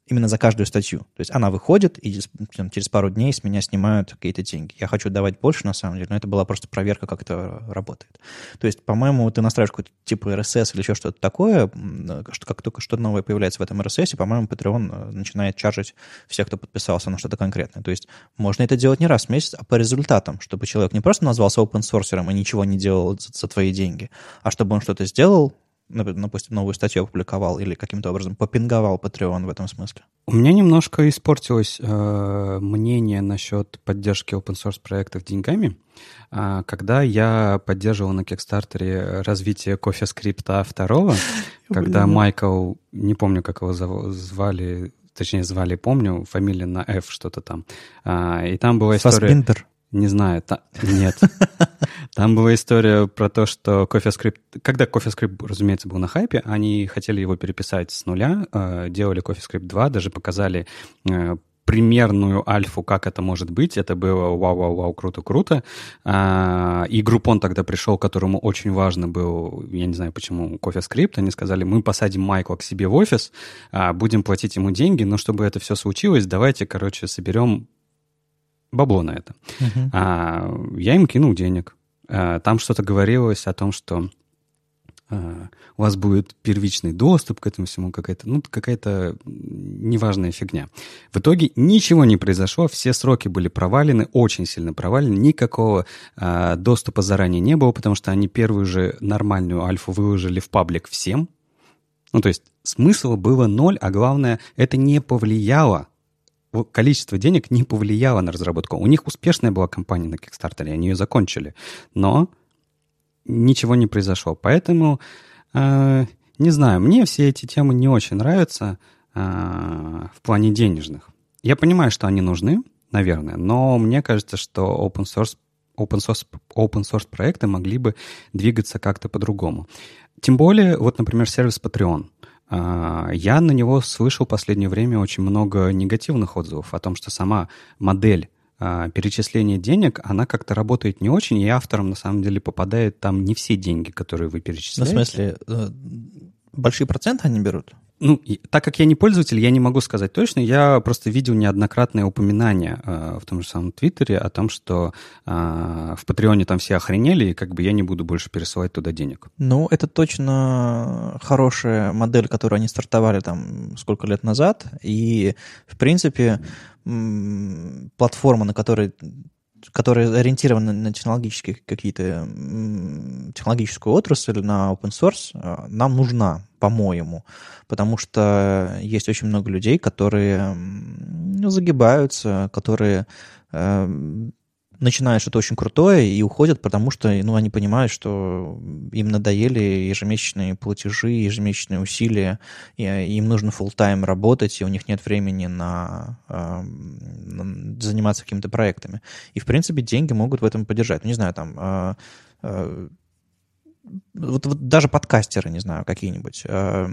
именно за каждую статью. То есть она выходит, и там, через пару дней с меня снимают какие-то деньги. Я хочу давать больше, на самом деле, но это была просто проверка, как это работает. То есть, по-моему, ты настраиваешь какой-то типа RSS или еще что-то такое, что как только что-то новое появляется в этом RSS, по-моему, Patreon э, начинает чаржить всех, кто подписался на что-то конкретное. То есть можно это делать не раз в месяц, а по результатам, чтобы человек не просто назвался open source и ничего не делал за, за твои деньги, а чтобы он что-то сделал, допустим, новую статью опубликовал или каким-то образом попинговал Patreon в этом смысле? У меня немножко испортилось э, мнение насчет поддержки open source проектов деньгами, э, когда я поддерживал на Kickstarter развитие кофе-скрипта второго, [laughs] когда Майкл, не помню, как его звали, точнее звали, помню, фамилия на F что-то там, э, и там была история... Фасбиндер. Не знаю, та... нет. Там была история про то, что CoffeeScript... Когда CoffeeScript, разумеется, был на хайпе, они хотели его переписать с нуля, э, делали CoffeeScript 2, даже показали э, примерную альфу, как это может быть. Это было вау-вау-вау, круто-круто. А, и группон тогда пришел, которому очень важно был, я не знаю почему, CoffeeScript. Они сказали, мы посадим Майкла к себе в офис, а, будем платить ему деньги, но чтобы это все случилось, давайте, короче, соберем бабло на это. Uh-huh. А, я им кинул денег. А, там что-то говорилось о том, что а, у вас будет первичный доступ к этому всему, какая-то, ну, какая-то неважная фигня. В итоге ничего не произошло, все сроки были провалены, очень сильно провалены, никакого а, доступа заранее не было, потому что они первую же нормальную альфу выложили в паблик всем. Ну, то есть смысла было ноль, а главное, это не повлияло количество денег не повлияло на разработку. У них успешная была компания на Kickstarter, они ее закончили. Но ничего не произошло. Поэтому, э, не знаю, мне все эти темы не очень нравятся э, в плане денежных. Я понимаю, что они нужны, наверное, но мне кажется, что open source, open source, open source проекты могли бы двигаться как-то по-другому. Тем более, вот, например, сервис Patreon. А, я на него слышал в последнее время очень много негативных отзывов о том, что сама модель а, перечисления денег, она как-то работает не очень, и авторам на самом деле попадает там не все деньги, которые вы перечисляете. Ну, в смысле, э, большие проценты они берут? Ну, так как я не пользователь, я не могу сказать точно. Я просто видел неоднократные упоминания э, в том же самом Твиттере о том, что э, в Патреоне там все охренели, и как бы я не буду больше пересылать туда денег. Ну, это точно хорошая модель, которую они стартовали там сколько лет назад. И, в принципе, платформа, на которой которые ориентированы на технологические какие-то технологическую отрасль, на open source, э, нам нужна, по-моему, потому что есть очень много людей, которые ну, загибаются, которые э, начинают что-то очень крутое и уходят, потому что ну, они понимают, что им надоели ежемесячные платежи, ежемесячные усилия, и им нужно full тайм работать, и у них нет времени на, э, на заниматься какими-то проектами. И, в принципе, деньги могут в этом поддержать. Ну, не знаю, там... Э, э, вот, вот даже подкастеры, не знаю, какие-нибудь. Э,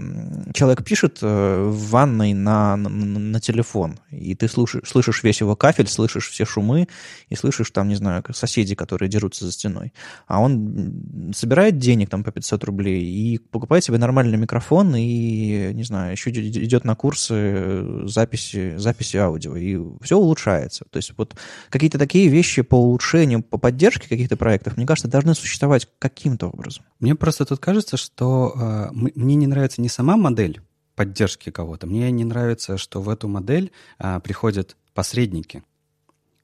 человек пишет э, в ванной на, на, на телефон, и ты слушаешь, слышишь весь его кафель, слышишь все шумы, и слышишь там, не знаю, соседи, которые дерутся за стеной. А он собирает денег там по 500 рублей и покупает себе нормальный микрофон и, не знаю, еще идет на курсы записи, записи аудио, и все улучшается. То есть вот какие-то такие вещи по улучшению, по поддержке каких-то проектов, мне кажется, должны существовать каким-то образом. Мне просто тут кажется, что э, мне не нравится не сама модель поддержки кого-то, мне не нравится, что в эту модель э, приходят посредники.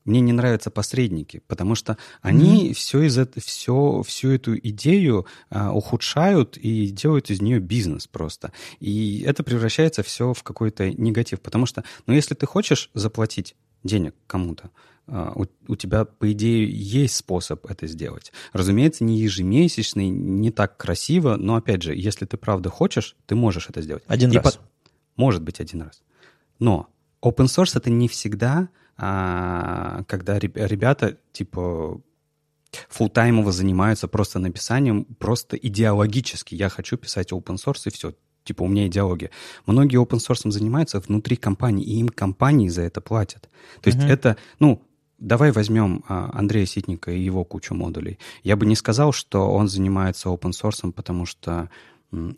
Мне не нравятся посредники, потому что они mm-hmm. все из это, все, всю эту идею а, ухудшают и делают из нее бизнес просто. И это превращается все в какой-то негатив. Потому что, ну, если ты хочешь заплатить денег кому-то, у, у тебя, по идее, есть способ это сделать. Разумеется, не ежемесячный, не так красиво, но, опять же, если ты правда хочешь, ты можешь это сделать. Один И раз. По... Может быть, один раз. Но open source это не всегда, а, когда ребята, типа, фултаймово занимаются просто написанием, просто идеологически. Я хочу писать open source, и все типа у меня идеология. Многие open source занимаются внутри компании, и им компании за это платят. То uh-huh. есть это, ну, давай возьмем а, Андрея Ситника и его кучу модулей. Я бы не сказал, что он занимается open source, потому что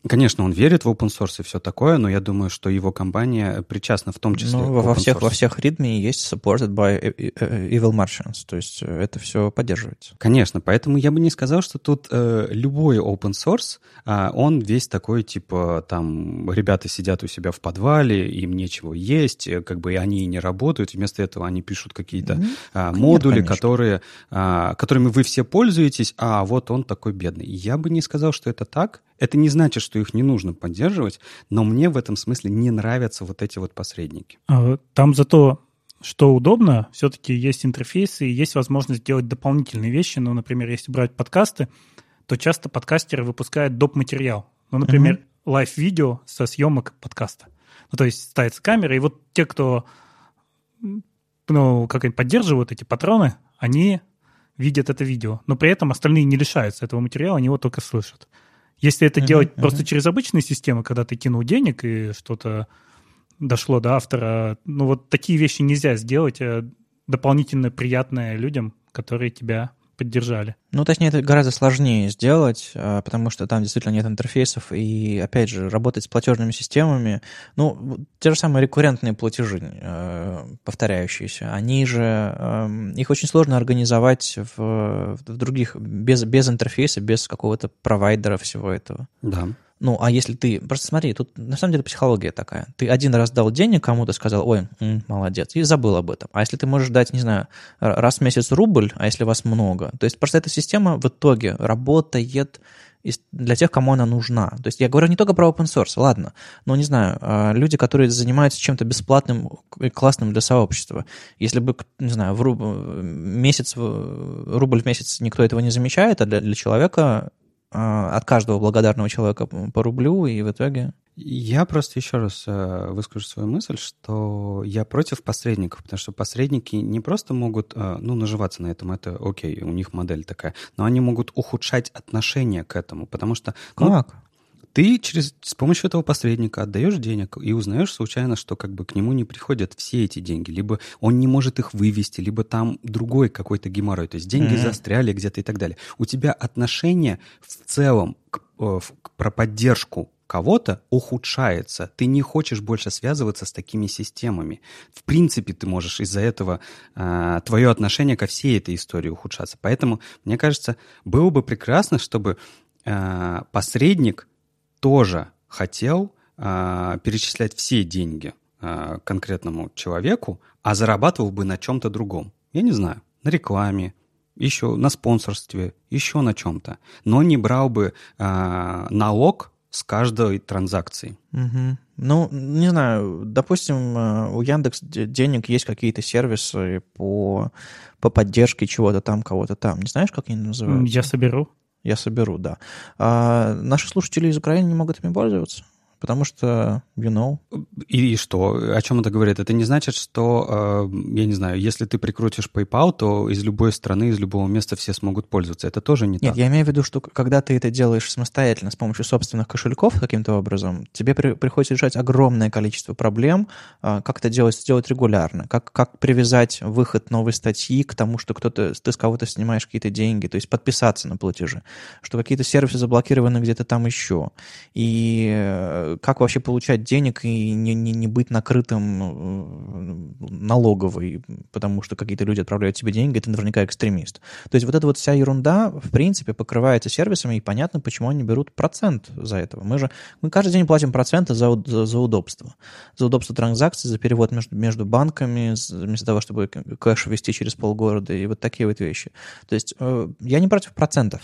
Конечно, он верит в open source и все такое, но я думаю, что его компания причастна в том числе ну, во всех, во всех ритме есть supported by e, e, e, evil Martians, то есть э, это все поддерживается. Конечно, поэтому я бы не сказал, что тут э, любой open source, э, он весь такой, типа, там, ребята сидят у себя в подвале, им нечего есть, э, как бы и они не работают, вместо этого они пишут какие-то э, модули, Нет, которые, э, которыми вы все пользуетесь, а вот он такой бедный. Я бы не сказал, что это так, Это не значит, что их не нужно поддерживать, но мне в этом смысле не нравятся вот эти вот посредники. А, там зато что удобно, все-таки есть интерфейсы и есть возможность делать дополнительные вещи. Ну, например, если брать подкасты, то часто подкастеры выпускают доп. материал. Ну, например, mm-hmm. лайв-видео со съемок подкаста. Ну, то есть ставится камера, и вот те, кто ну, как они поддерживают эти патроны, они видят это видео. Но при этом остальные не лишаются этого материала, они его только слышат. Если это uh-huh, делать uh-huh. просто через обычные системы, когда ты кинул денег и что-то дошло до автора, ну вот такие вещи нельзя сделать э, дополнительно приятное людям, которые тебя поддержали. Ну, точнее, это гораздо сложнее сделать, а, потому что там действительно нет интерфейсов, и, опять же, работать с платежными системами, ну, те же самые рекуррентные платежи, э, повторяющиеся, они же, эм, их очень сложно организовать в, в других, без, без интерфейса, без какого-то провайдера всего этого. Да. Ну, а если ты... Просто смотри, тут на самом деле психология такая. Ты один раз дал денег кому-то, сказал, ой, молодец, и забыл об этом. А если ты можешь дать, не знаю, раз в месяц рубль, а если вас много? То есть просто эта система в итоге работает для тех, кому она нужна. То есть я говорю не только про open source, ладно, но не знаю, а, люди, которые занимаются чем-то бесплатным и классным для сообщества. Если бы, не знаю, в руб... месяц, рубль в месяц никто этого не замечает, а для, для человека от каждого благодарного человека по рублю, и в итоге... Я просто еще раз э, выскажу свою мысль, что я против посредников, потому что посредники не просто могут, э, ну, наживаться на этом, это окей, у них модель такая, но они могут ухудшать отношение к этому, потому что... Ну, как? Ты через, с помощью этого посредника отдаешь денег и узнаешь случайно, что как бы к нему не приходят все эти деньги. Либо он не может их вывести, либо там другой какой-то геморрой. То есть деньги mm-hmm. застряли где-то и так далее. У тебя отношение в целом к, э, к, про поддержку кого-то ухудшается. Ты не хочешь больше связываться с такими системами. В принципе, ты можешь из-за этого э, твое отношение ко всей этой истории ухудшаться. Поэтому, мне кажется, было бы прекрасно, чтобы э, посредник тоже хотел э, перечислять все деньги э, конкретному человеку, а зарабатывал бы на чем-то другом. Я не знаю, на рекламе, еще на спонсорстве, еще на чем-то. Но не брал бы э, налог с каждой транзакции. Угу. Ну, не знаю, допустим, у Яндекс денег есть какие-то сервисы по, по поддержке чего-то там, кого-то там. Не знаешь, как они называются? Я соберу. Я соберу, да. А наши слушатели из Украины не могут ими пользоваться потому что, you know. И, и что? О чем это говорит? Это не значит, что, э, я не знаю, если ты прикрутишь PayPal, то из любой страны, из любого места все смогут пользоваться. Это тоже не Нет, так. Нет, я имею в виду, что когда ты это делаешь самостоятельно с помощью собственных кошельков каким-то образом, тебе при, приходится решать огромное количество проблем, э, как это делать, сделать регулярно, как, как привязать выход новой статьи к тому, что кто-то, ты с кого-то снимаешь какие-то деньги, то есть подписаться на платежи, что какие-то сервисы заблокированы где-то там еще. И э, как вообще получать денег и не, не, не быть накрытым э, налоговой, потому что какие-то люди отправляют тебе деньги, ты наверняка экстремист. То есть вот эта вот вся ерунда, в принципе, покрывается сервисами, и понятно, почему они берут процент за этого. Мы же мы каждый день платим проценты за, за, за удобство. За удобство транзакций, за перевод между, между банками, вместо того, чтобы кэш ввести через полгорода, и вот такие вот вещи. То есть э, я не против процентов.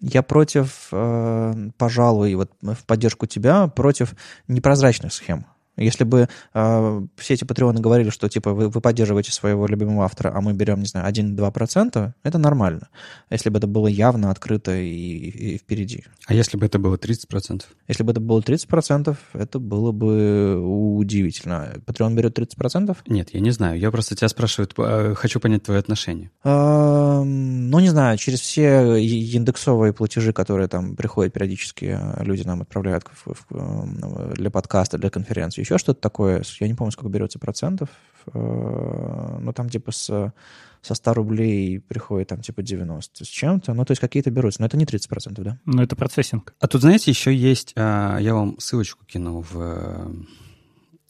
Я против, э, пожалуй, вот в поддержку тебя, против непрозрачных схем. Если бы э, все эти патреоны говорили, что типа вы, вы поддерживаете своего любимого автора, а мы берем, не знаю, 1-2%, это нормально. Если бы это было явно, открыто и, и, и впереди. А если бы это было 30%? Если бы это было 30%, это было бы удивительно. Патреон берет 30%? Нет, я не знаю. Я просто тебя спрашиваю, э, хочу понять твое отношение. Э, ну, не знаю, через все индексовые платежи, которые там приходят периодически, э, люди нам отправляют в, в, для подкаста, для конференции, еще что-то такое. Я не помню, сколько берется процентов. Э, но там типа с, со 100 рублей приходит там типа 90 с чем-то. Ну, то есть какие-то берутся. Но это не 30%, да? Ну, это процессинг. А тут, знаете, еще есть... А, я вам ссылочку кинул в,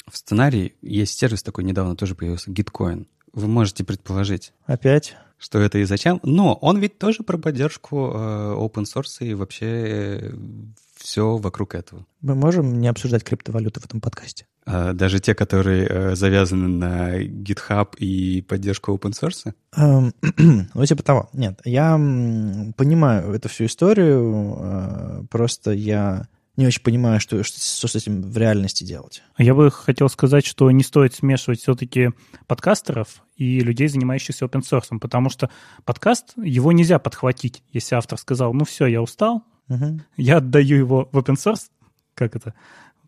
в сценарий. Есть сервис такой недавно тоже появился, Gitcoin. Вы можете предположить. Опять? Что это и зачем. Но он ведь тоже про поддержку э, open source и вообще все вокруг этого. Мы можем не обсуждать криптовалюты в этом подкасте? А, даже те, которые э, завязаны на GitHub и поддержку open source? Эм, [clears throat] ну, типа того. Нет, я понимаю эту всю историю, э, просто я не очень понимаю, что, что, что с этим в реальности делать. Я бы хотел сказать, что не стоит смешивать все-таки подкастеров и людей, занимающихся open source, потому что подкаст, его нельзя подхватить, если автор сказал, ну все, я устал, угу. я отдаю его в open source, как это,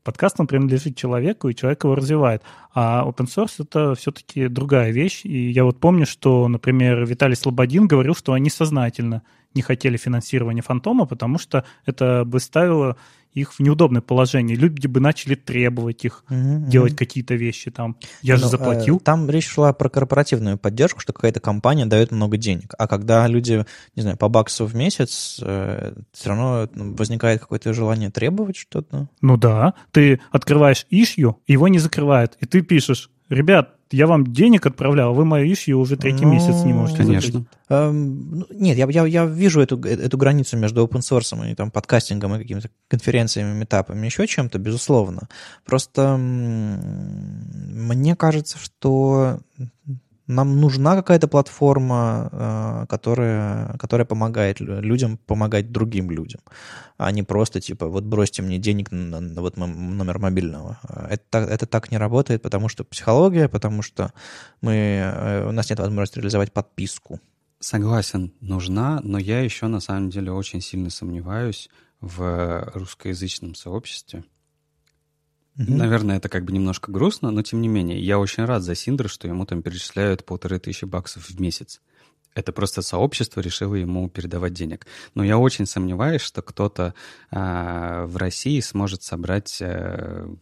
подкаст, он принадлежит человеку, и человек его развивает. А open source — это все-таки другая вещь. И я вот помню, что, например, Виталий Слободин говорил, что они сознательно не хотели финансирования Фантома, потому что это бы ставило их в неудобное положение. Люди бы начали требовать их угу, делать какие-то вещи там. Я ну, же заплатил. Э, там речь шла про корпоративную поддержку, что какая-то компания дает много денег. А когда люди, не знаю, по баксу в месяц, э, все равно возникает какое-то желание требовать что-то. Ну да. Ты открываешь ишью, его не закрывает. И ты пишешь, ребят, я вам денег отправлял, вы мою ишью уже третий ну, месяц не можете Конечно. Эм, нет, я, я, я вижу эту, эту границу между open source и там, подкастингом и какими-то конференциями, метапами, еще чем-то, безусловно. Просто мне кажется, что нам нужна какая-то платформа, э, которая, которая помогает людям помогать другим людям, а не просто типа вот бросьте мне денег на, на вот номер мобильного. Это, это так не работает, потому что психология, потому что мы, э, у нас нет возможности реализовать подписку. Согласен, нужна, но я еще на самом деле очень сильно сомневаюсь в русскоязычном сообществе. Угу. Наверное, это как бы немножко грустно, но тем не менее, я очень рад за Синдра, что ему там перечисляют полторы тысячи баксов в месяц. Это просто сообщество решило ему передавать денег. Но я очень сомневаюсь, что кто-то а, в России сможет собрать а,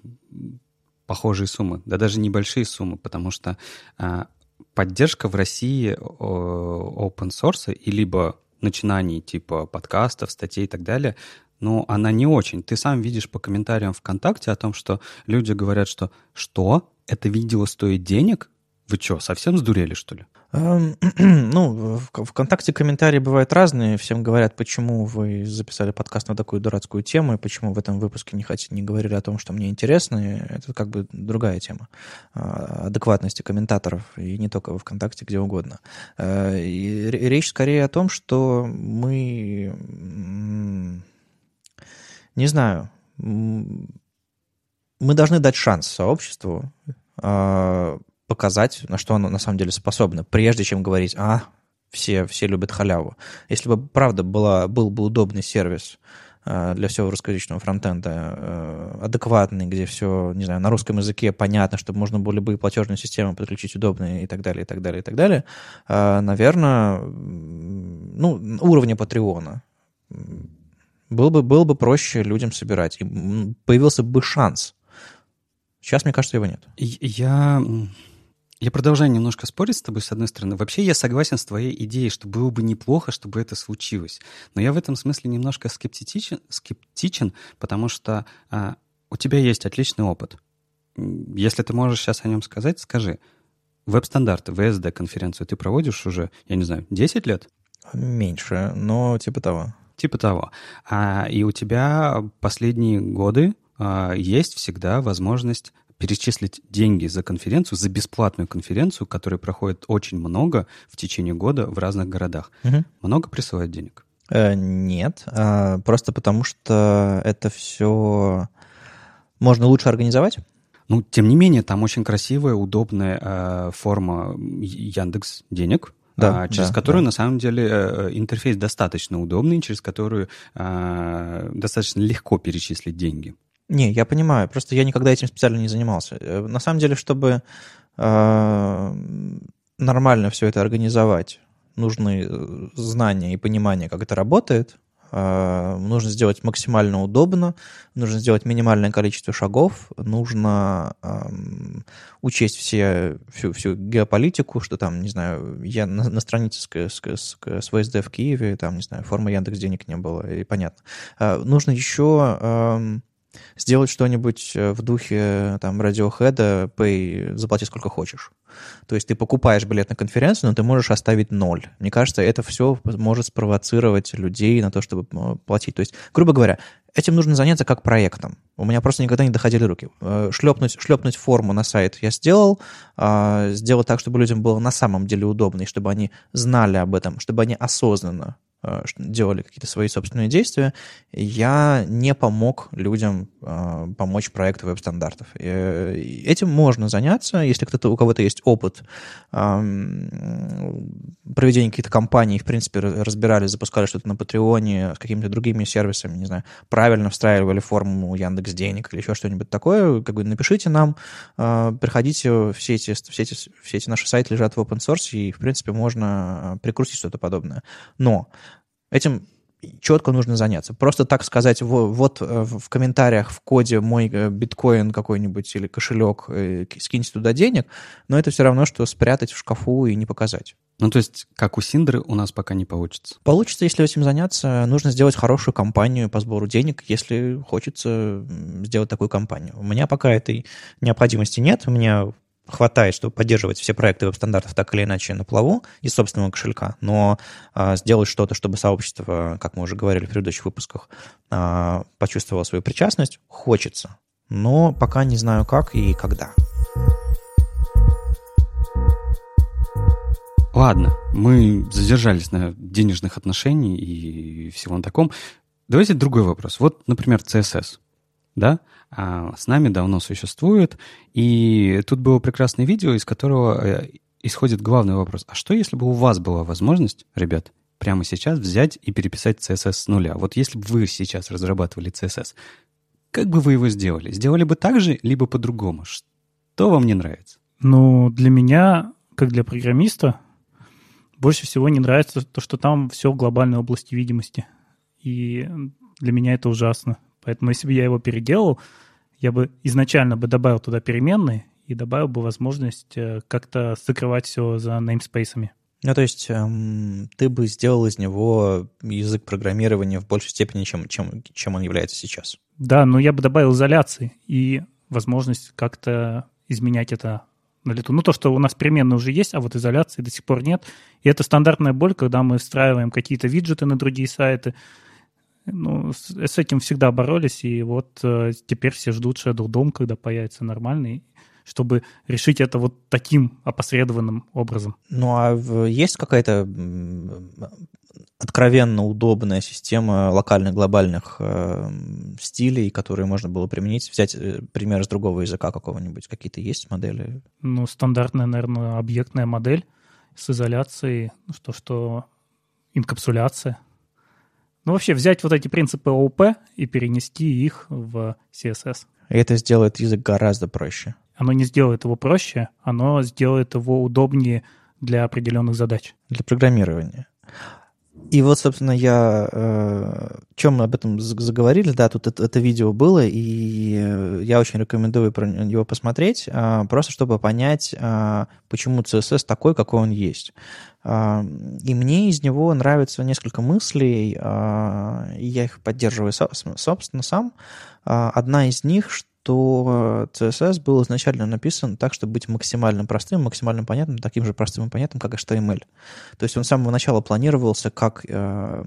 похожие суммы, да даже небольшие суммы, потому что а, поддержка в России open source и либо начинаний типа подкастов, статей и так далее, но она не очень. Ты сам видишь по комментариям ВКонтакте о том, что люди говорят, что «Что? Это видео стоит денег? Вы что, совсем сдурели, что ли?» Эм, [clears throat] ну, в ВКонтакте комментарии бывают разные. Всем говорят, почему вы записали подкаст на такую дурацкую тему, и почему в этом выпуске не, хотите, не говорили о том, что мне интересно. Это как бы другая тема а, адекватности комментаторов, и не только в ВКонтакте, где угодно. Э, и речь скорее о том, что мы не знаю, мы должны дать шанс сообществу э, показать, на что оно на самом деле способно, прежде чем говорить, а, все, все любят халяву. Если бы, правда, была, был бы удобный сервис э, для всего русскоязычного фронтенда, э, адекватный, где все, не знаю, на русском языке понятно, чтобы можно было любые платежные системы подключить удобные и так далее, и так далее, и так далее, э, наверное, ну, уровня Патреона было бы, было бы проще людям собирать. И появился бы шанс. Сейчас, мне кажется, его нет. Я, я продолжаю немножко спорить с тобой, с одной стороны. Вообще я согласен с твоей идеей, что было бы неплохо, чтобы это случилось. Но я в этом смысле немножко скептичен, скептичен потому что а, у тебя есть отличный опыт. Если ты можешь сейчас о нем сказать, скажи. Веб-стандарты, ВСД-конференцию ты проводишь уже, я не знаю, 10 лет? Меньше, но типа того. Типа того. А, и у тебя последние годы а, есть всегда возможность перечислить деньги за конференцию, за бесплатную конференцию, которая проходит очень много в течение года в разных городах. Угу. Много присылают денег? Э, нет, э, просто потому что это все можно лучше организовать. Ну, тем не менее, там очень красивая, удобная э, форма Яндекс денег, да, а, через да, которую да. на самом деле э, интерфейс достаточно удобный, через которую а, достаточно легко перечислить деньги. Не, я понимаю, просто я никогда этим специально не занимался. Э, на самом деле, чтобы а, нормально все это организовать, нужны э, знания и понимание, как это работает, Э, нужно сделать максимально удобно, нужно сделать минимальное количество шагов, нужно учесть все, всю, всю геополитику, что там, не знаю, я на, на странице с, с, с, ВСД в Киеве, там, не знаю, формы Яндекс денег не было, и понятно. Э, нужно еще... сделать что-нибудь э, в духе там Radiohead, pay, заплати сколько хочешь. То есть ты покупаешь билет на конференцию, но ты можешь оставить ноль. Мне кажется, это все может спровоцировать людей на то, чтобы платить. То есть, грубо говоря, этим нужно заняться как проектом. У меня просто никогда не доходили руки. Э, шлепнуть, шлепнуть форму на сайт я сделал, а, сделать так, чтобы людям было на самом деле удобно, и чтобы они знали об этом, чтобы они осознанно Э, делали какие-то свои собственные действия, я не помог людям э, помочь проекту веб-стандартов. Э, этим можно заняться, если кто-то, у кого-то есть опыт проведения каких-то кампаний, в принципе, разбирали, запускали что-то на Патреоне с какими-то другими сервисами, не знаю, правильно встраивали форму Яндекс Денег или еще что-нибудь такое, как бы напишите нам, приходите, все эти, все, эти, все эти наши сайты лежат в open source, и, в принципе, можно прикрутить что-то подобное. Но Этим четко нужно заняться. Просто так сказать, вот э, в комментариях в коде мой э, биткоин какой-нибудь или кошелек, э, скиньте туда денег, но это все равно, что спрятать в шкафу и не показать. Ну, то есть, как у Синдры, у нас пока не получится. Получится, если этим заняться. Нужно сделать хорошую кампанию по сбору денег, если хочется сделать такую кампанию. У меня пока этой необходимости нет. У меня хватает, чтобы поддерживать все проекты веб-стандартов так или иначе на плаву из собственного кошелька, но а, сделать что-то, чтобы сообщество, как мы уже говорили в предыдущих выпусках, а, почувствовало свою причастность, хочется. Но пока не знаю как и когда. Ладно, мы задержались на денежных отношениях и всего на таком. Давайте другой вопрос. Вот, например, CSS. Да? А, с нами давно существует. И тут было прекрасное видео, из которого э, исходит главный вопрос. А что, если бы у вас была возможность, ребят, прямо сейчас взять и переписать CSS с нуля? Вот если бы вы сейчас разрабатывали CSS, как бы вы его сделали? Сделали бы так же, либо по-другому? Что вам не нравится? Ну, для меня, как для программиста, больше всего не нравится то, что там все в глобальной области видимости. И для меня это ужасно. Поэтому если бы я его переделал, я бы изначально бы добавил туда переменные и добавил бы возможность э, как-то закрывать все за namespace. Ну, то есть эм, ты бы сделал из него язык программирования в большей степени, чем, чем, чем он является сейчас. Да, но я бы добавил изоляции и возможность как-то изменять это на лету. Ну, то, что у нас переменные уже есть, а вот изоляции до сих пор нет. И это стандартная боль, когда мы встраиваем какие-то виджеты на другие сайты, ну, с, с этим всегда боролись, и вот э, теперь все ждут Shadow DOM, когда появится нормальный, чтобы решить это вот таким опосредованным образом. Ну, а есть какая-то откровенно удобная система локальных глобальных э, стилей, которые можно было применить, взять э, пример из другого языка какого-нибудь, какие-то есть модели? Ну, стандартная, наверное, объектная модель с изоляцией, что, что инкапсуляция — ну, вообще взять вот эти принципы ООП и перенести их в CSS. И это сделает язык гораздо проще. Оно не сделает его проще, оно сделает его удобнее для определенных задач. Для программирования. И вот, собственно, я... Э, чем мы об этом заговорили, да, тут это, это видео было, и я очень рекомендую его посмотреть, э, просто чтобы понять, э, почему CSS такой, какой он есть. Э, и мне из него нравится несколько мыслей, э, и я их поддерживаю, собственно, сам. Одна из них, что то CSS был изначально написан так, чтобы быть максимально простым, максимально понятным, таким же простым и понятным, как HTML. То есть он с самого начала планировался как э,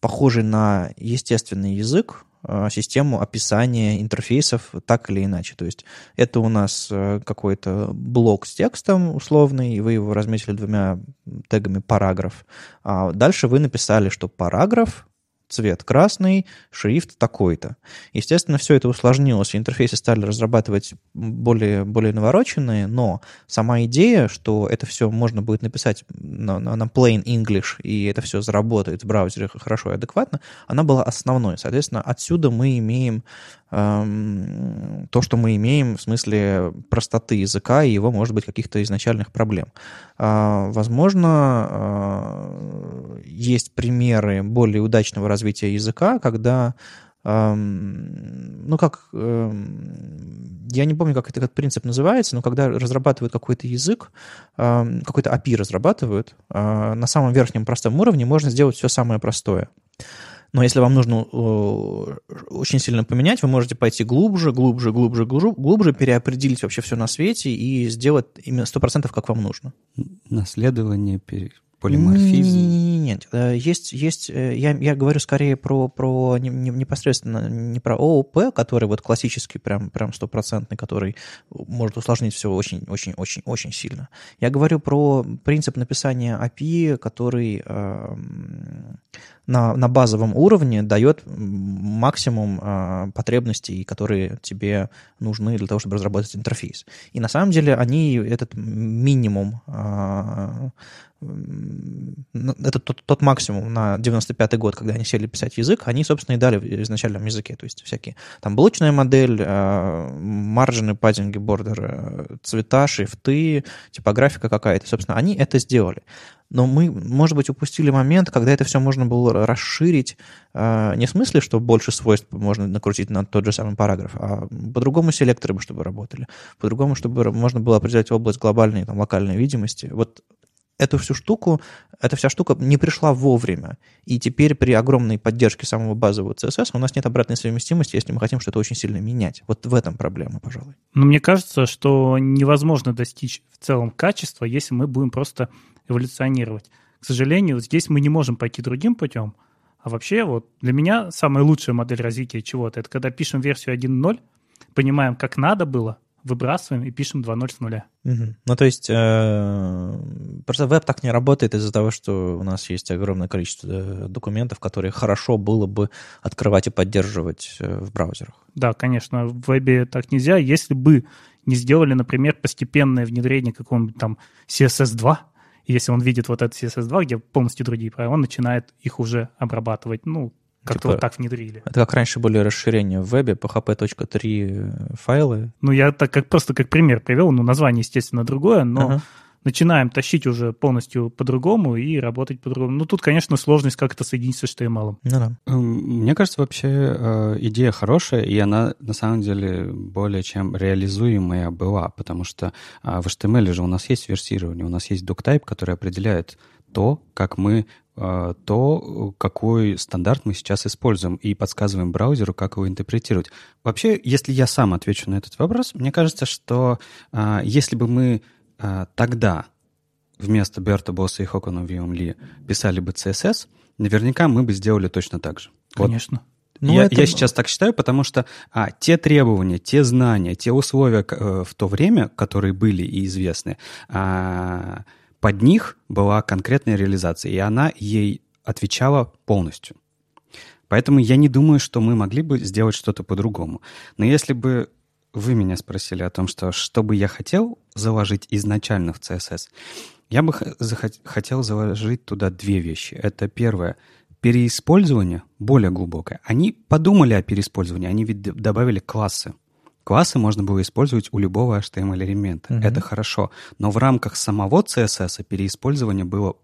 похожий на естественный язык, э, систему описания интерфейсов так или иначе. То есть это у нас э, какой-то блок с текстом условный, и вы его разметили двумя тегами параграф. А дальше вы написали, что параграф цвет красный, шрифт такой-то. Естественно, все это усложнилось, интерфейсы стали разрабатывать более, более навороченные, но сама идея, что это все можно будет написать на, на, на plain English, и это все заработает в браузере хорошо и адекватно, она была основной. Соответственно, отсюда мы имеем эм, то, что мы имеем в смысле простоты языка и его, может быть, каких-то изначальных проблем. Э, возможно, э, есть примеры более удачного развития языка, когда ну, как, я не помню, как этот принцип называется, но когда разрабатывают какой-то язык, какой-то API разрабатывают, а, на самом верхнем простом уровне можно сделать все самое простое. Но если вам нужно очень сильно поменять, вы можете пойти глубже, глубже, глубже, глубже, глубже переопределить вообще все на свете и сделать именно 100% как вам нужно. Наследование, полиморфизм? Нет, есть, есть я, я говорю скорее про, про непосредственно не про ООП, который вот классический, прям, прям стопроцентный, который может усложнить все очень-очень-очень-очень сильно. Я говорю про принцип написания API, который на, на базовом уровне дает максимум э, потребностей, которые тебе нужны для того, чтобы разработать интерфейс. И на самом деле они этот минимум э, это тот, тот максимум на 95-й год, когда они сели писать язык, они, собственно, и дали в изначальном языке. То есть всякие там блочная модель, э, маржины, паддинги, бордер, э, цвета, шрифты, типографика какая-то. Собственно, они это сделали. Но мы, может быть, упустили момент, когда это все можно было расширить э, не в смысле, что больше свойств можно накрутить на тот же самый параграф, а по-другому селекторы бы, чтобы работали, по-другому, чтобы можно было определять область глобальной, там, локальной видимости. Вот эту всю штуку, эта вся штука не пришла вовремя. И теперь при огромной поддержке самого базового CSS у нас нет обратной совместимости, если мы хотим что-то очень сильно менять. Вот в этом проблема, пожалуй. Но мне кажется, что невозможно достичь в целом качества, если мы будем просто эволюционировать. К сожалению, здесь мы не можем пойти другим путем. А вообще, вот для меня самая лучшая модель развития чего-то, это когда пишем версию 1.0, понимаем, как надо было, выбрасываем и пишем 2.0 с нуля. Угу. Ну, то есть, э, просто веб так не работает из-за того, что у нас есть огромное количество документов, которые хорошо было бы открывать и поддерживать э, в браузерах. Да, конечно, в вебе так нельзя. Если бы не сделали, например, постепенное внедрение какого-нибудь там CSS2, если он видит вот этот CSS2, где полностью другие правила, он начинает их уже обрабатывать, ну, как-то типа, вот так внедрили. Это как раньше были расширения в вебе, php.3 файлы. Ну, я так как просто как пример привел, ну, название, естественно, другое, но ага. начинаем тащить уже полностью по-другому и работать по-другому. Ну, тут, конечно, сложность как это соединить с HTML. Ну, да. Мне кажется, вообще э, идея хорошая, и она, на самом деле, более чем реализуемая была, потому что а, в HTML же у нас есть версирование, у нас есть doctype, который определяет то, как мы то, какой стандарт мы сейчас используем, и подсказываем браузеру, как его интерпретировать. Вообще, если я сам отвечу на этот вопрос, мне кажется, что а, если бы мы а, тогда вместо Берта Босса и Хокона Виом Ли писали бы CSS, наверняка мы бы сделали точно так же. Конечно. Вот. Ну, я, это... я сейчас так считаю, потому что а, те требования, те знания, те условия э, в то время, которые были и известны, а, под них была конкретная реализация, и она ей отвечала полностью. Поэтому я не думаю, что мы могли бы сделать что-то по-другому. Но если бы вы меня спросили о том, что, что бы я хотел заложить изначально в CSS, я бы хотел заложить туда две вещи. Это первое — переиспользование более глубокое. Они подумали о переиспользовании, они ведь добавили классы. Классы можно было использовать у любого HTML-элемента. Mm-hmm. Это хорошо. Но в рамках самого CSS переиспользования было...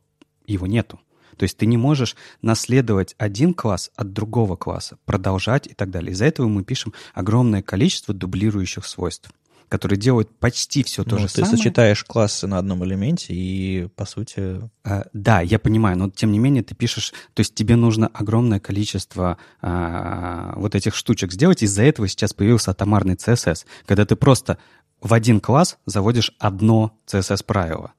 Его нету. То есть ты не можешь наследовать один класс от другого класса, продолжать и так далее. Из-за этого мы пишем огромное количество дублирующих свойств которые делают почти все то ну, же ты самое. Ты сочетаешь классы на одном элементе и, по сути... А, да, я понимаю, но тем не менее ты пишешь... То есть тебе нужно огромное количество а, вот этих штучек сделать. Из-за этого сейчас появился атомарный CSS, когда ты просто в один класс заводишь одно CSS-правило.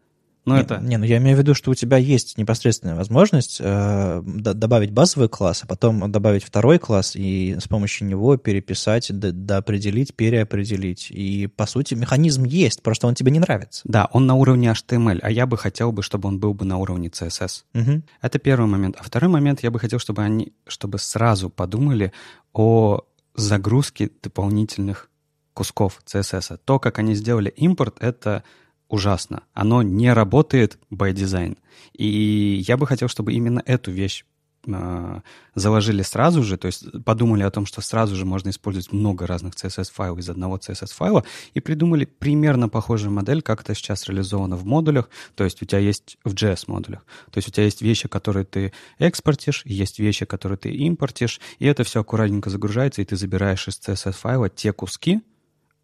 Ну, не, это... не, ну я имею в виду, что у тебя есть непосредственная возможность э, добавить базовый класс, а потом добавить второй класс и с помощью него переписать, доопределить, переопределить. И, по сути, механизм есть, просто он тебе не нравится. Да, он на уровне HTML, а я бы хотел бы, чтобы он был бы на уровне CSS. Угу. Это первый момент. А второй момент, я бы хотел, чтобы они, чтобы сразу подумали о загрузке дополнительных кусков CSS. То, как они сделали импорт, это ужасно. Оно не работает by design. И я бы хотел, чтобы именно эту вещь э, заложили сразу же, то есть подумали о том, что сразу же можно использовать много разных CSS-файлов из одного CSS-файла, и придумали примерно похожую модель, как это сейчас реализовано в модулях, то есть у тебя есть в JS-модулях. То есть у тебя есть вещи, которые ты экспортишь, есть вещи, которые ты импортишь, и это все аккуратненько загружается, и ты забираешь из CSS-файла те куски,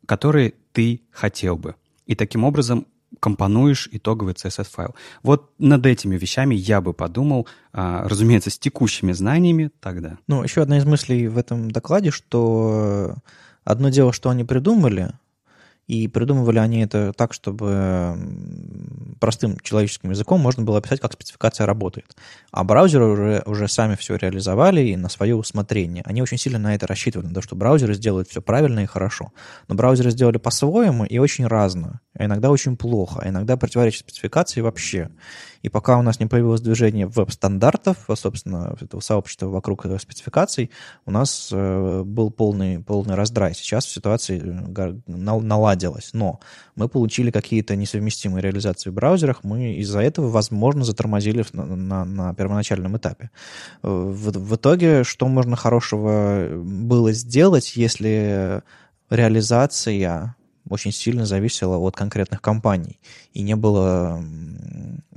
которые ты хотел бы. И таким образом компонуешь итоговый CSS-файл. Вот над этими вещами я бы подумал, а, разумеется, с текущими знаниями тогда. Ну, еще одна из мыслей в этом докладе, что одно дело, что они придумали, и придумывали они это так, чтобы простым человеческим языком можно было описать, как спецификация работает. А браузеры уже, уже сами все реализовали и на свое усмотрение. Они очень сильно на это рассчитывали, на то, что браузеры сделают все правильно и хорошо. Но браузеры сделали по-своему и очень разно. А иногда очень плохо, а иногда противоречит спецификации вообще. И пока у нас не появилось движение веб-стандартов, собственно, этого сообщества вокруг спецификаций, у нас э, был полный, полный раздрай. Сейчас ситуация э, наладилась. Но мы получили какие-то несовместимые реализации в браузерах, мы из-за этого, возможно, затормозили на, на, на первоначальном этапе. Э, в, в итоге, что можно хорошего было сделать, если реализация очень сильно зависело от конкретных компаний. И не было...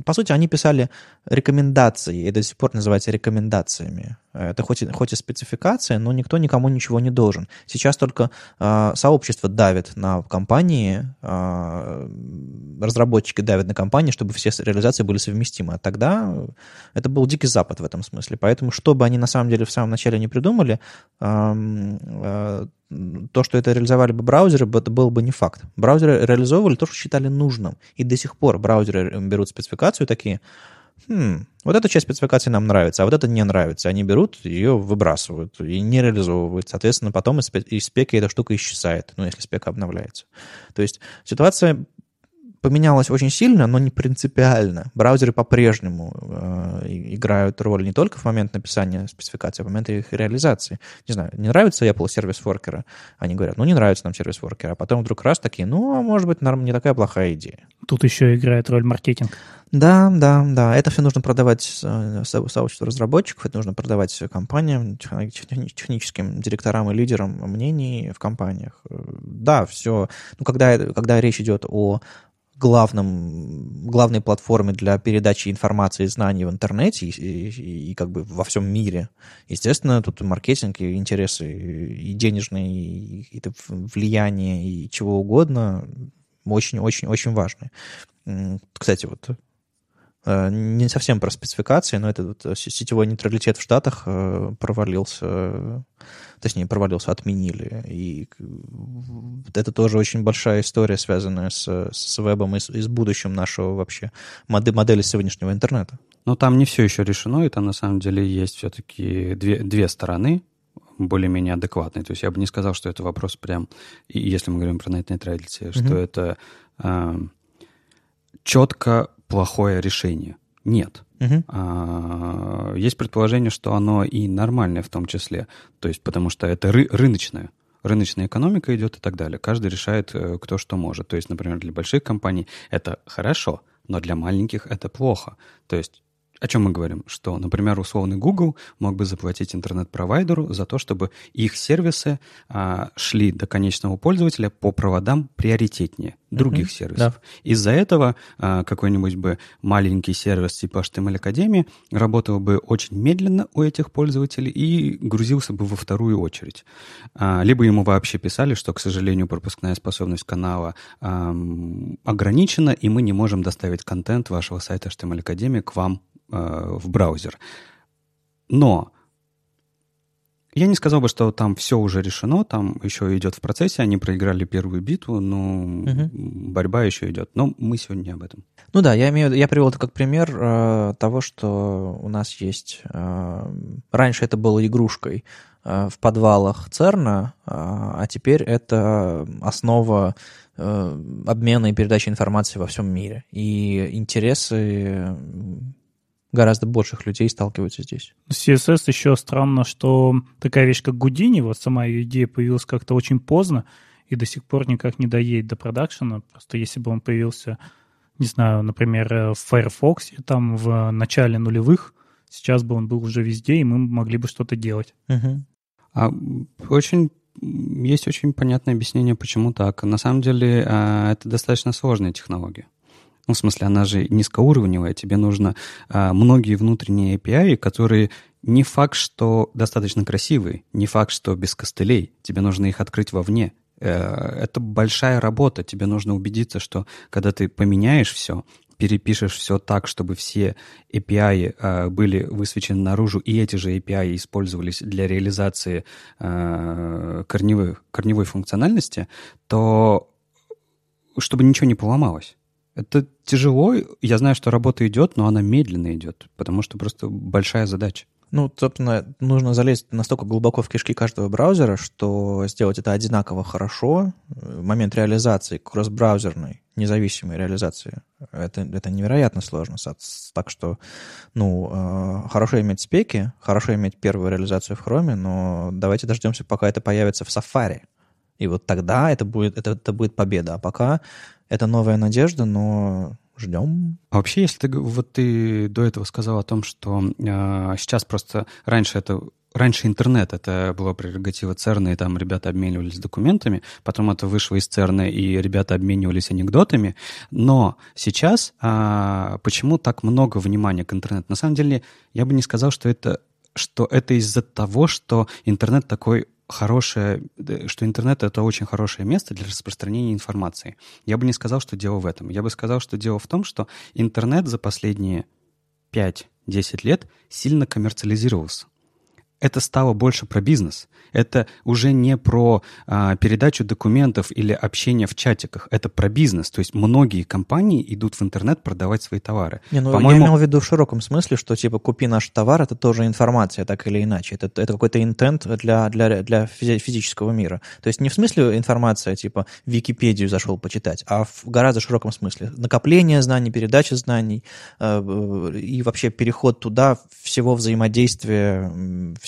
По сути, они писали рекомендации, и до сих пор называется рекомендациями. Это хоть и, хоть и спецификация, но никто никому ничего не должен. Сейчас только э, сообщество давит на компании, э, разработчики давят на компании, чтобы все реализации были совместимы. А тогда это был дикий запад в этом смысле. Поэтому, что бы они на самом деле в самом начале не придумали, э, э, то, что это реализовали бы браузеры, это был бы не факт. Браузеры реализовывали то, что считали нужным. И до сих пор браузеры берут спецификацию такие, хм, вот эта часть спецификации нам нравится, а вот это не нравится. Они берут ее выбрасывают и не реализовывают. Соответственно, потом из спеки эта штука исчезает, ну, если спека обновляется. То есть ситуация поменялось очень сильно, но не принципиально. Браузеры по-прежнему э, играют роль не только в момент написания спецификации, а в момент их реализации. Не знаю, не нравится Apple сервис форкера? Они говорят, ну не нравится нам сервис форкера. А потом вдруг раз такие, ну, а может быть, не такая плохая идея. Тут еще играет роль маркетинг. Да, да, да. Это все нужно продавать э, сообществу разработчиков, это нужно продавать компаниям, техническим директорам и лидерам мнений в компаниях. Э, да, все. Ну, когда, когда речь идет о главном, главной платформе для передачи информации и знаний в интернете и, и, и как бы во всем мире. Естественно, тут маркетинг, и интересы, и денежные, и, и влияние, и чего угодно очень-очень-очень важны. Кстати, вот не совсем про спецификации, но этот вот сетевой нейтралитет в Штатах э, провалился точнее, провалился, отменили. И это тоже очень большая история, связанная с, с вебом и с, и с будущим нашего вообще модели, модели сегодняшнего интернета. Но там не все еще решено, и там на самом деле есть все-таки две, две стороны более-менее адекватные. То есть я бы не сказал, что это вопрос прям, если мы говорим про net neutrality, mm-hmm. что это э, четко плохое решение. Нет. Угу. А, есть предположение, что оно и нормальное в том числе. То есть, потому что это ры- рыночное. Рыночная экономика идет и так далее. Каждый решает, э, кто что может. То есть, например, для больших компаний это хорошо, но для маленьких это плохо. То есть о чем мы говорим? Что, например, условный Google мог бы заплатить интернет-провайдеру за то, чтобы их сервисы а, шли до конечного пользователя по проводам приоритетнее других mm-hmm. сервисов. Да. Из-за этого а, какой-нибудь бы маленький сервис типа HTML Академии работал бы очень медленно у этих пользователей и грузился бы во вторую очередь. А, либо ему вообще писали, что, к сожалению, пропускная способность канала а, ограничена, и мы не можем доставить контент вашего сайта HTML Академии к вам Э, в браузер. Но я не сказал бы, что там все уже решено, там еще идет в процессе, они проиграли первую битву, но угу. борьба еще идет. Но мы сегодня не об этом. Ну да, я имею, я привел это как пример э, того, что у нас есть. Э, раньше это было игрушкой э, в подвалах ЦЕРНа, э, а теперь это основа э, обмена и передачи информации во всем мире. И интересы гораздо больших людей сталкиваются здесь. CSS еще странно, что такая вещь, как Гудини, вот сама ее идея появилась как-то очень поздно и до сих пор никак не доедет до продакшена. Просто если бы он появился, не знаю, например, в Firefox, там в начале нулевых, сейчас бы он был уже везде, и мы могли бы что-то делать. Угу. А очень есть очень понятное объяснение, почему так. На самом деле а, это достаточно сложная технология. Ну, в смысле, она же низкоуровневая, тебе нужно а, многие внутренние API, которые не факт, что достаточно красивые, не факт, что без костылей. Тебе нужно их открыть вовне. Э, это большая работа. Тебе нужно убедиться, что когда ты поменяешь все, перепишешь все так, чтобы все API э, были высвечены наружу, и эти же API использовались для реализации э, корневой, корневой функциональности, то чтобы ничего не поломалось. Это тяжело. Я знаю, что работа идет, но она медленно идет, потому что просто большая задача. Ну, собственно, нужно залезть настолько глубоко в кишки каждого браузера, что сделать это одинаково хорошо. Момент реализации кросс-браузерной, независимой реализации, это, это невероятно сложно. Так что, ну, э, хорошо иметь спеки, хорошо иметь первую реализацию в Chrome, но давайте дождемся, пока это появится в Safari. И вот тогда это будет, это, это будет победа. А пока это новая надежда, но ждем. А вообще, если ты вот ты до этого сказал о том, что э, сейчас просто раньше это раньше интернет это была прерогатива ЦЕРНа, и там ребята обменивались документами, потом это вышло из ЦЕРНа, и ребята обменивались анекдотами. Но сейчас а, почему так много внимания к интернету? На самом деле, я бы не сказал, что это что это из-за того, что интернет такой хорошее, что интернет — это очень хорошее место для распространения информации. Я бы не сказал, что дело в этом. Я бы сказал, что дело в том, что интернет за последние 5-10 лет сильно коммерциализировался это стало больше про бизнес. Это уже не про а, передачу документов или общение в чатиках. Это про бизнес. То есть многие компании идут в интернет продавать свои товары. Не, ну, По-моему... Я имел в виду в широком смысле, что типа купи наш товар, это тоже информация, так или иначе. Это, это какой-то интент для, для, для физического мира. То есть не в смысле информация, типа Википедию зашел почитать, а в гораздо широком смысле. Накопление знаний, передача знаний э, и вообще переход туда всего взаимодействия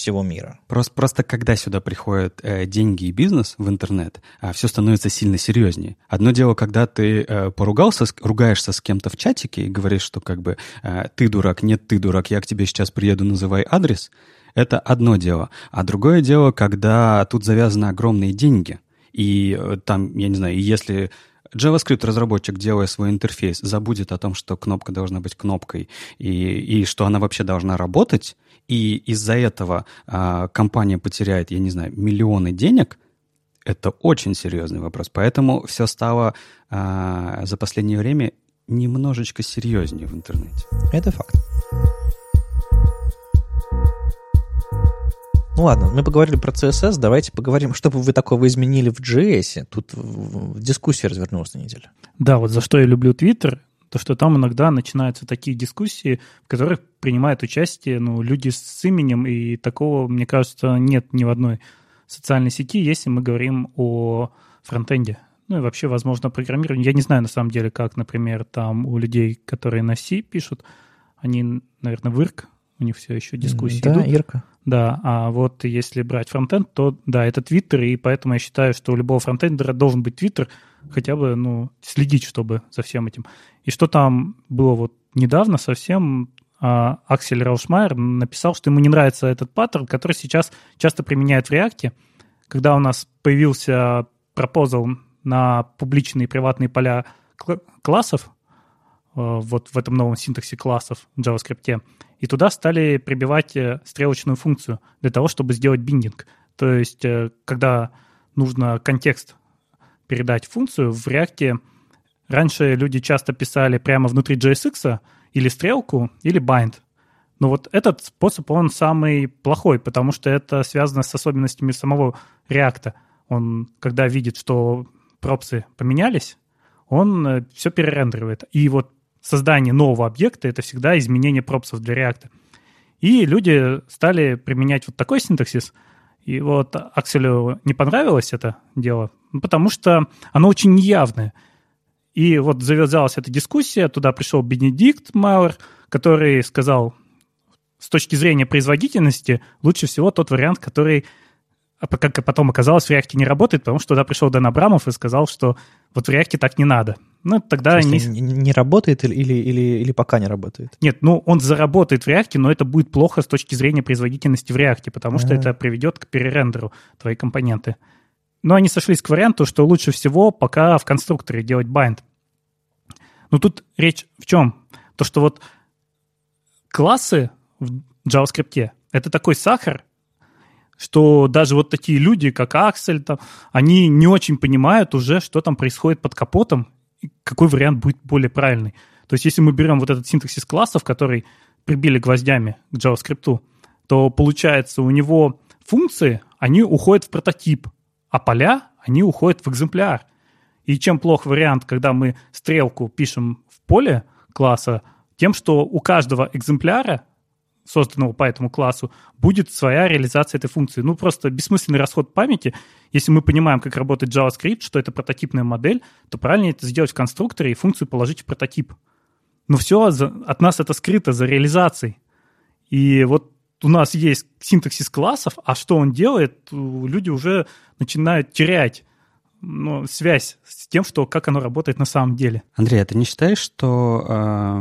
всего мира. Просто, просто когда сюда приходят э, деньги и бизнес в интернет, э, все становится сильно серьезнее. Одно дело, когда ты э, поругался, ругаешься с кем-то в чатике и говоришь, что как бы э, ты дурак, нет, ты дурак, я к тебе сейчас приеду, называй адрес, это одно дело. А другое дело, когда тут завязаны огромные деньги, и э, там, я не знаю, если JavaScript-разработчик, делая свой интерфейс, забудет о том, что кнопка должна быть кнопкой и, и что она вообще должна работать, и из-за этого а, компания потеряет, я не знаю, миллионы денег, это очень серьезный вопрос. Поэтому все стало а, за последнее время немножечко серьезнее в интернете. Это факт. Ну ладно, мы поговорили про CSS, давайте поговорим, что бы вы такого изменили в JS. Тут дискуссия развернулась на неделю. Да, вот за что я люблю Twitter, то что там иногда начинаются такие дискуссии, в которых принимают участие ну, люди с именем, и такого, мне кажется, нет ни в одной социальной сети, если мы говорим о фронтенде. Ну и вообще, возможно, программирование. Я не знаю, на самом деле, как, например, там у людей, которые на C пишут, они, наверное, в IRC, у них все еще дискуссии да, идут. Ирка. Да, а вот если брать фронтенд, то да, это Твиттер, и поэтому я считаю, что у любого фронтендера должен быть Твиттер, хотя бы, ну, следить, чтобы за всем этим. И что там было вот недавно совсем, а, Аксель Раушмайер написал, что ему не нравится этот паттерн, который сейчас часто применяют в React, когда у нас появился пропозал на публичные и приватные поля классов, вот в этом новом синтаксе классов в JavaScript, и туда стали прибивать э, стрелочную функцию для того, чтобы сделать биндинг. То есть, э, когда нужно контекст передать функцию в React, раньше люди часто писали прямо внутри JSX или стрелку, или bind. Но вот этот способ, он самый плохой, потому что это связано с особенностями самого React. Он, когда видит, что пропсы поменялись, он э, все перерендеривает. И вот создание нового объекта — это всегда изменение пропсов для React. И люди стали применять вот такой синтаксис. И вот Акселю не понравилось это дело, ну, потому что оно очень неявное. И вот завязалась эта дискуссия, туда пришел Бенедикт Мауэр, который сказал, с точки зрения производительности, лучше всего тот вариант, который, а как потом оказалось, в React не работает, потому что туда пришел Дэн Абрамов и сказал, что вот в React так не надо. Ну, тогда они... Не работает или, или, или, пока не работает? Нет, ну, он заработает в React, но это будет плохо с точки зрения производительности в React, потому А-а-а. что это приведет к перерендеру твоей компоненты. Но они сошлись к варианту, что лучше всего пока в конструкторе делать bind. Но тут речь в чем? То, что вот классы в JavaScript — это такой сахар, что даже вот такие люди, как Аксель, там, они не очень понимают уже, что там происходит под капотом, какой вариант будет более правильный. То есть если мы берем вот этот синтаксис классов, который прибили гвоздями к JavaScript, то получается у него функции, они уходят в прототип, а поля, они уходят в экземпляр. И чем плох вариант, когда мы стрелку пишем в поле класса, тем, что у каждого экземпляра, созданного по этому классу, будет своя реализация этой функции. Ну, просто бессмысленный расход памяти. Если мы понимаем, как работает JavaScript, что это прототипная модель, то правильнее это сделать в конструкторе и функцию положить в прототип. Но все от нас это скрыто за реализацией. И вот у нас есть синтаксис классов, а что он делает, люди уже начинают терять ну, связь с тем, что как оно работает на самом деле. Андрей, а ты не считаешь, что э,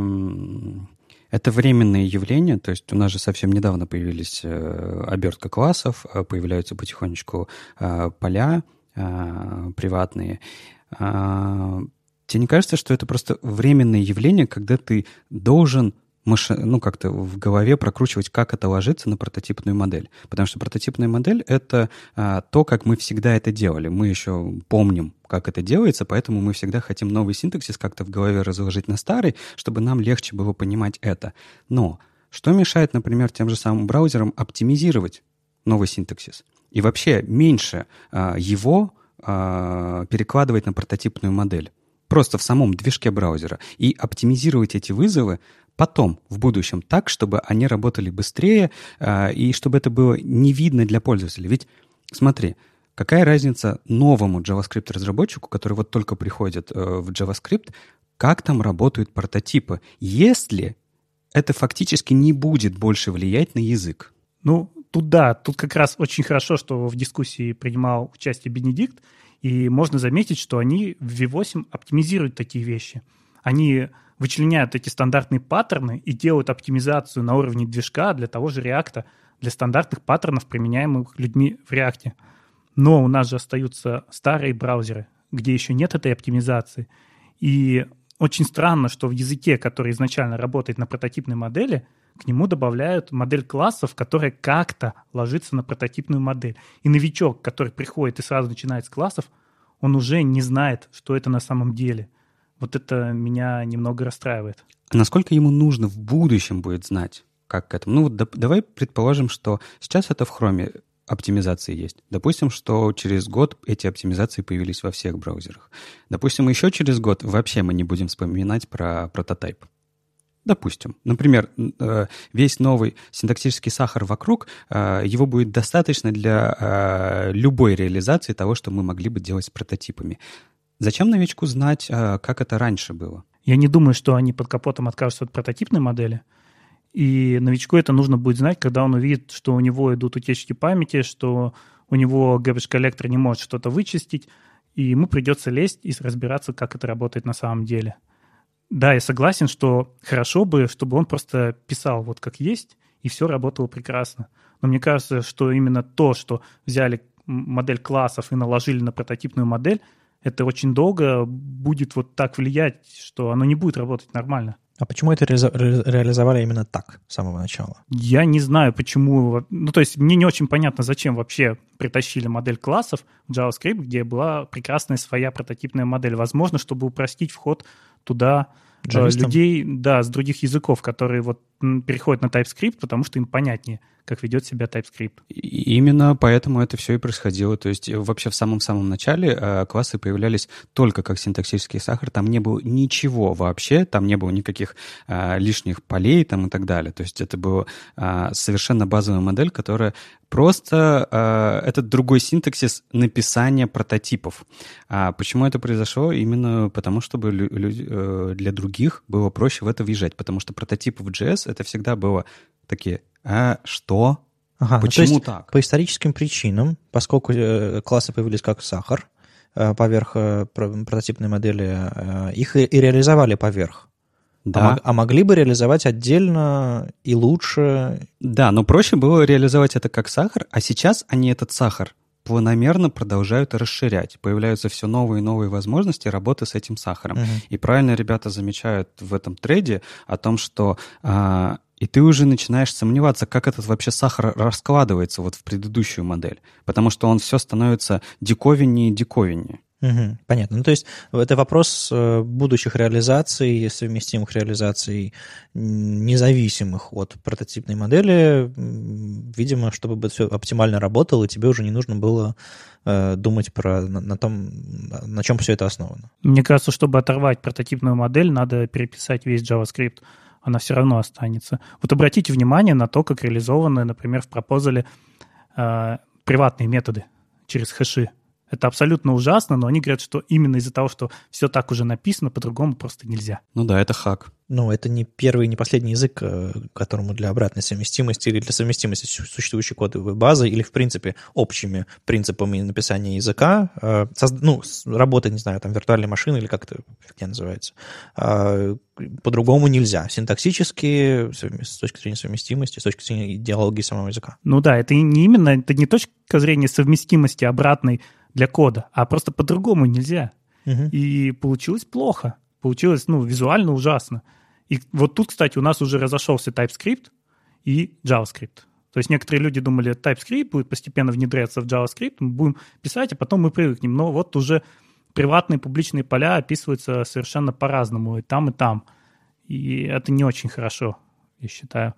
это временные явления? То есть у нас же совсем недавно появились э, обертка классов, э, появляются потихонечку э, поля э, приватные. Э, тебе не кажется, что это просто временное явление, когда ты должен маши, ну, как-то в голове прокручивать, как это ложится на прототипную модель. Потому что прототипная модель — это а, то, как мы всегда это делали. Мы еще помним, как это делается, поэтому мы всегда хотим новый синтаксис как-то в голове разложить на старый, чтобы нам легче было понимать это. Но что мешает, например, тем же самым браузерам оптимизировать новый синтаксис? И вообще меньше а, его а, перекладывать на прототипную модель просто в самом движке браузера и оптимизировать эти вызовы потом, в будущем, так, чтобы они работали быстрее э, и чтобы это было не видно для пользователя. Ведь смотри, какая разница новому JavaScript-разработчику, который вот только приходит э, в JavaScript, как там работают прототипы, если это фактически не будет больше влиять на язык? Ну, тут да, тут как раз очень хорошо, что в дискуссии принимал участие Бенедикт, и можно заметить, что они в V8 оптимизируют такие вещи. Они вычленяют эти стандартные паттерны и делают оптимизацию на уровне движка для того же реакта, для стандартных паттернов, применяемых людьми в реакте. Но у нас же остаются старые браузеры, где еще нет этой оптимизации. И очень странно, что в языке, который изначально работает на прототипной модели, к нему добавляют модель классов, которая как-то ложится на прототипную модель. И новичок, который приходит и сразу начинает с классов, он уже не знает, что это на самом деле – вот это меня немного расстраивает. А насколько ему нужно в будущем будет знать, как к этому? Ну вот да, давай предположим, что сейчас это в хроме оптимизации есть. Допустим, что через год эти оптимизации появились во всех браузерах. Допустим, еще через год вообще мы не будем вспоминать про прототип. Допустим. Например, э, весь новый синтаксический сахар вокруг, э, его будет достаточно для э, любой реализации того, что мы могли бы делать с прототипами. Зачем новичку знать, как это раньше было? Я не думаю, что они под капотом откажутся от прототипной модели. И новичку это нужно будет знать, когда он увидит, что у него идут утечки памяти, что у него garbage коллектор не может что-то вычистить, и ему придется лезть и разбираться, как это работает на самом деле. Да, я согласен, что хорошо бы, чтобы он просто писал вот как есть, и все работало прекрасно. Но мне кажется, что именно то, что взяли модель классов и наложили на прототипную модель, это очень долго будет вот так влиять, что оно не будет работать нормально. А почему это ре- реализовали именно так с самого начала? Я не знаю, почему. Ну, то есть мне не очень понятно, зачем вообще притащили модель классов в JavaScript, где была прекрасная своя прототипная модель. Возможно, чтобы упростить вход туда Джавистам? людей, да, с других языков, которые вот переходят на TypeScript, потому что им понятнее, как ведет себя TypeScript. Именно поэтому это все и происходило. То есть вообще в самом-самом начале э, классы появлялись только как синтаксический сахар, там не было ничего вообще, там не было никаких э, лишних полей там и так далее. То есть это была э, совершенно базовая модель, которая просто э, это другой синтаксис написания прототипов. А почему это произошло? Именно потому, чтобы э, для других было проще в это въезжать, потому что прототипы в JS это всегда было такие, а что? Ага, ну, Почему ну, есть так? По историческим причинам, поскольку э, классы появились как сахар э, поверх э, прототипной модели, э, их и, и реализовали поверх. Да. А, а могли бы реализовать отдельно и лучше. Да, но проще было реализовать это как сахар, а сейчас они этот сахар планомерно продолжают расширять. Появляются все новые и новые возможности работы с этим сахаром. Угу. И правильно ребята замечают в этом трейде о том, что а, И ты уже начинаешь сомневаться, как этот вообще сахар раскладывается вот в предыдущую модель. Потому что он все становится диковиннее и диковиннее. Угу, понятно. Ну, то есть это вопрос э, будущих реализаций, совместимых реализаций, независимых от прототипной модели. Видимо, чтобы все оптимально работало, тебе уже не нужно было э, думать про, на, на том, на чем все это основано. Мне кажется, чтобы оторвать прототипную модель, надо переписать весь JavaScript. Она все равно останется. Вот обратите внимание на то, как реализованы, например, в пропозале э, приватные методы через хэши. Это абсолютно ужасно, но они говорят, что именно из-за того, что все так уже написано, по-другому просто нельзя. Ну да, это хак. Ну, это не первый, не последний язык, э, которому для обратной совместимости или для совместимости существующей кодовой базы или, в принципе, общими принципами написания языка, э, ну, работы, не знаю, там, виртуальной машины или как это фигня называется, а, по-другому нельзя. Синтаксически, с точки зрения совместимости, с точки зрения идеологии самого языка. Ну да, это не именно, это не точка зрения совместимости обратной для кода, а просто по-другому нельзя. Угу. И получилось плохо. Получилось, ну, визуально ужасно. И вот тут, кстати, у нас уже разошелся TypeScript и JavaScript. То есть некоторые люди думали, TypeScript будет постепенно внедряться в JavaScript, мы будем писать, а потом мы привыкнем. Но вот уже приватные публичные поля описываются совершенно по-разному, и там, и там. И это не очень хорошо, я считаю.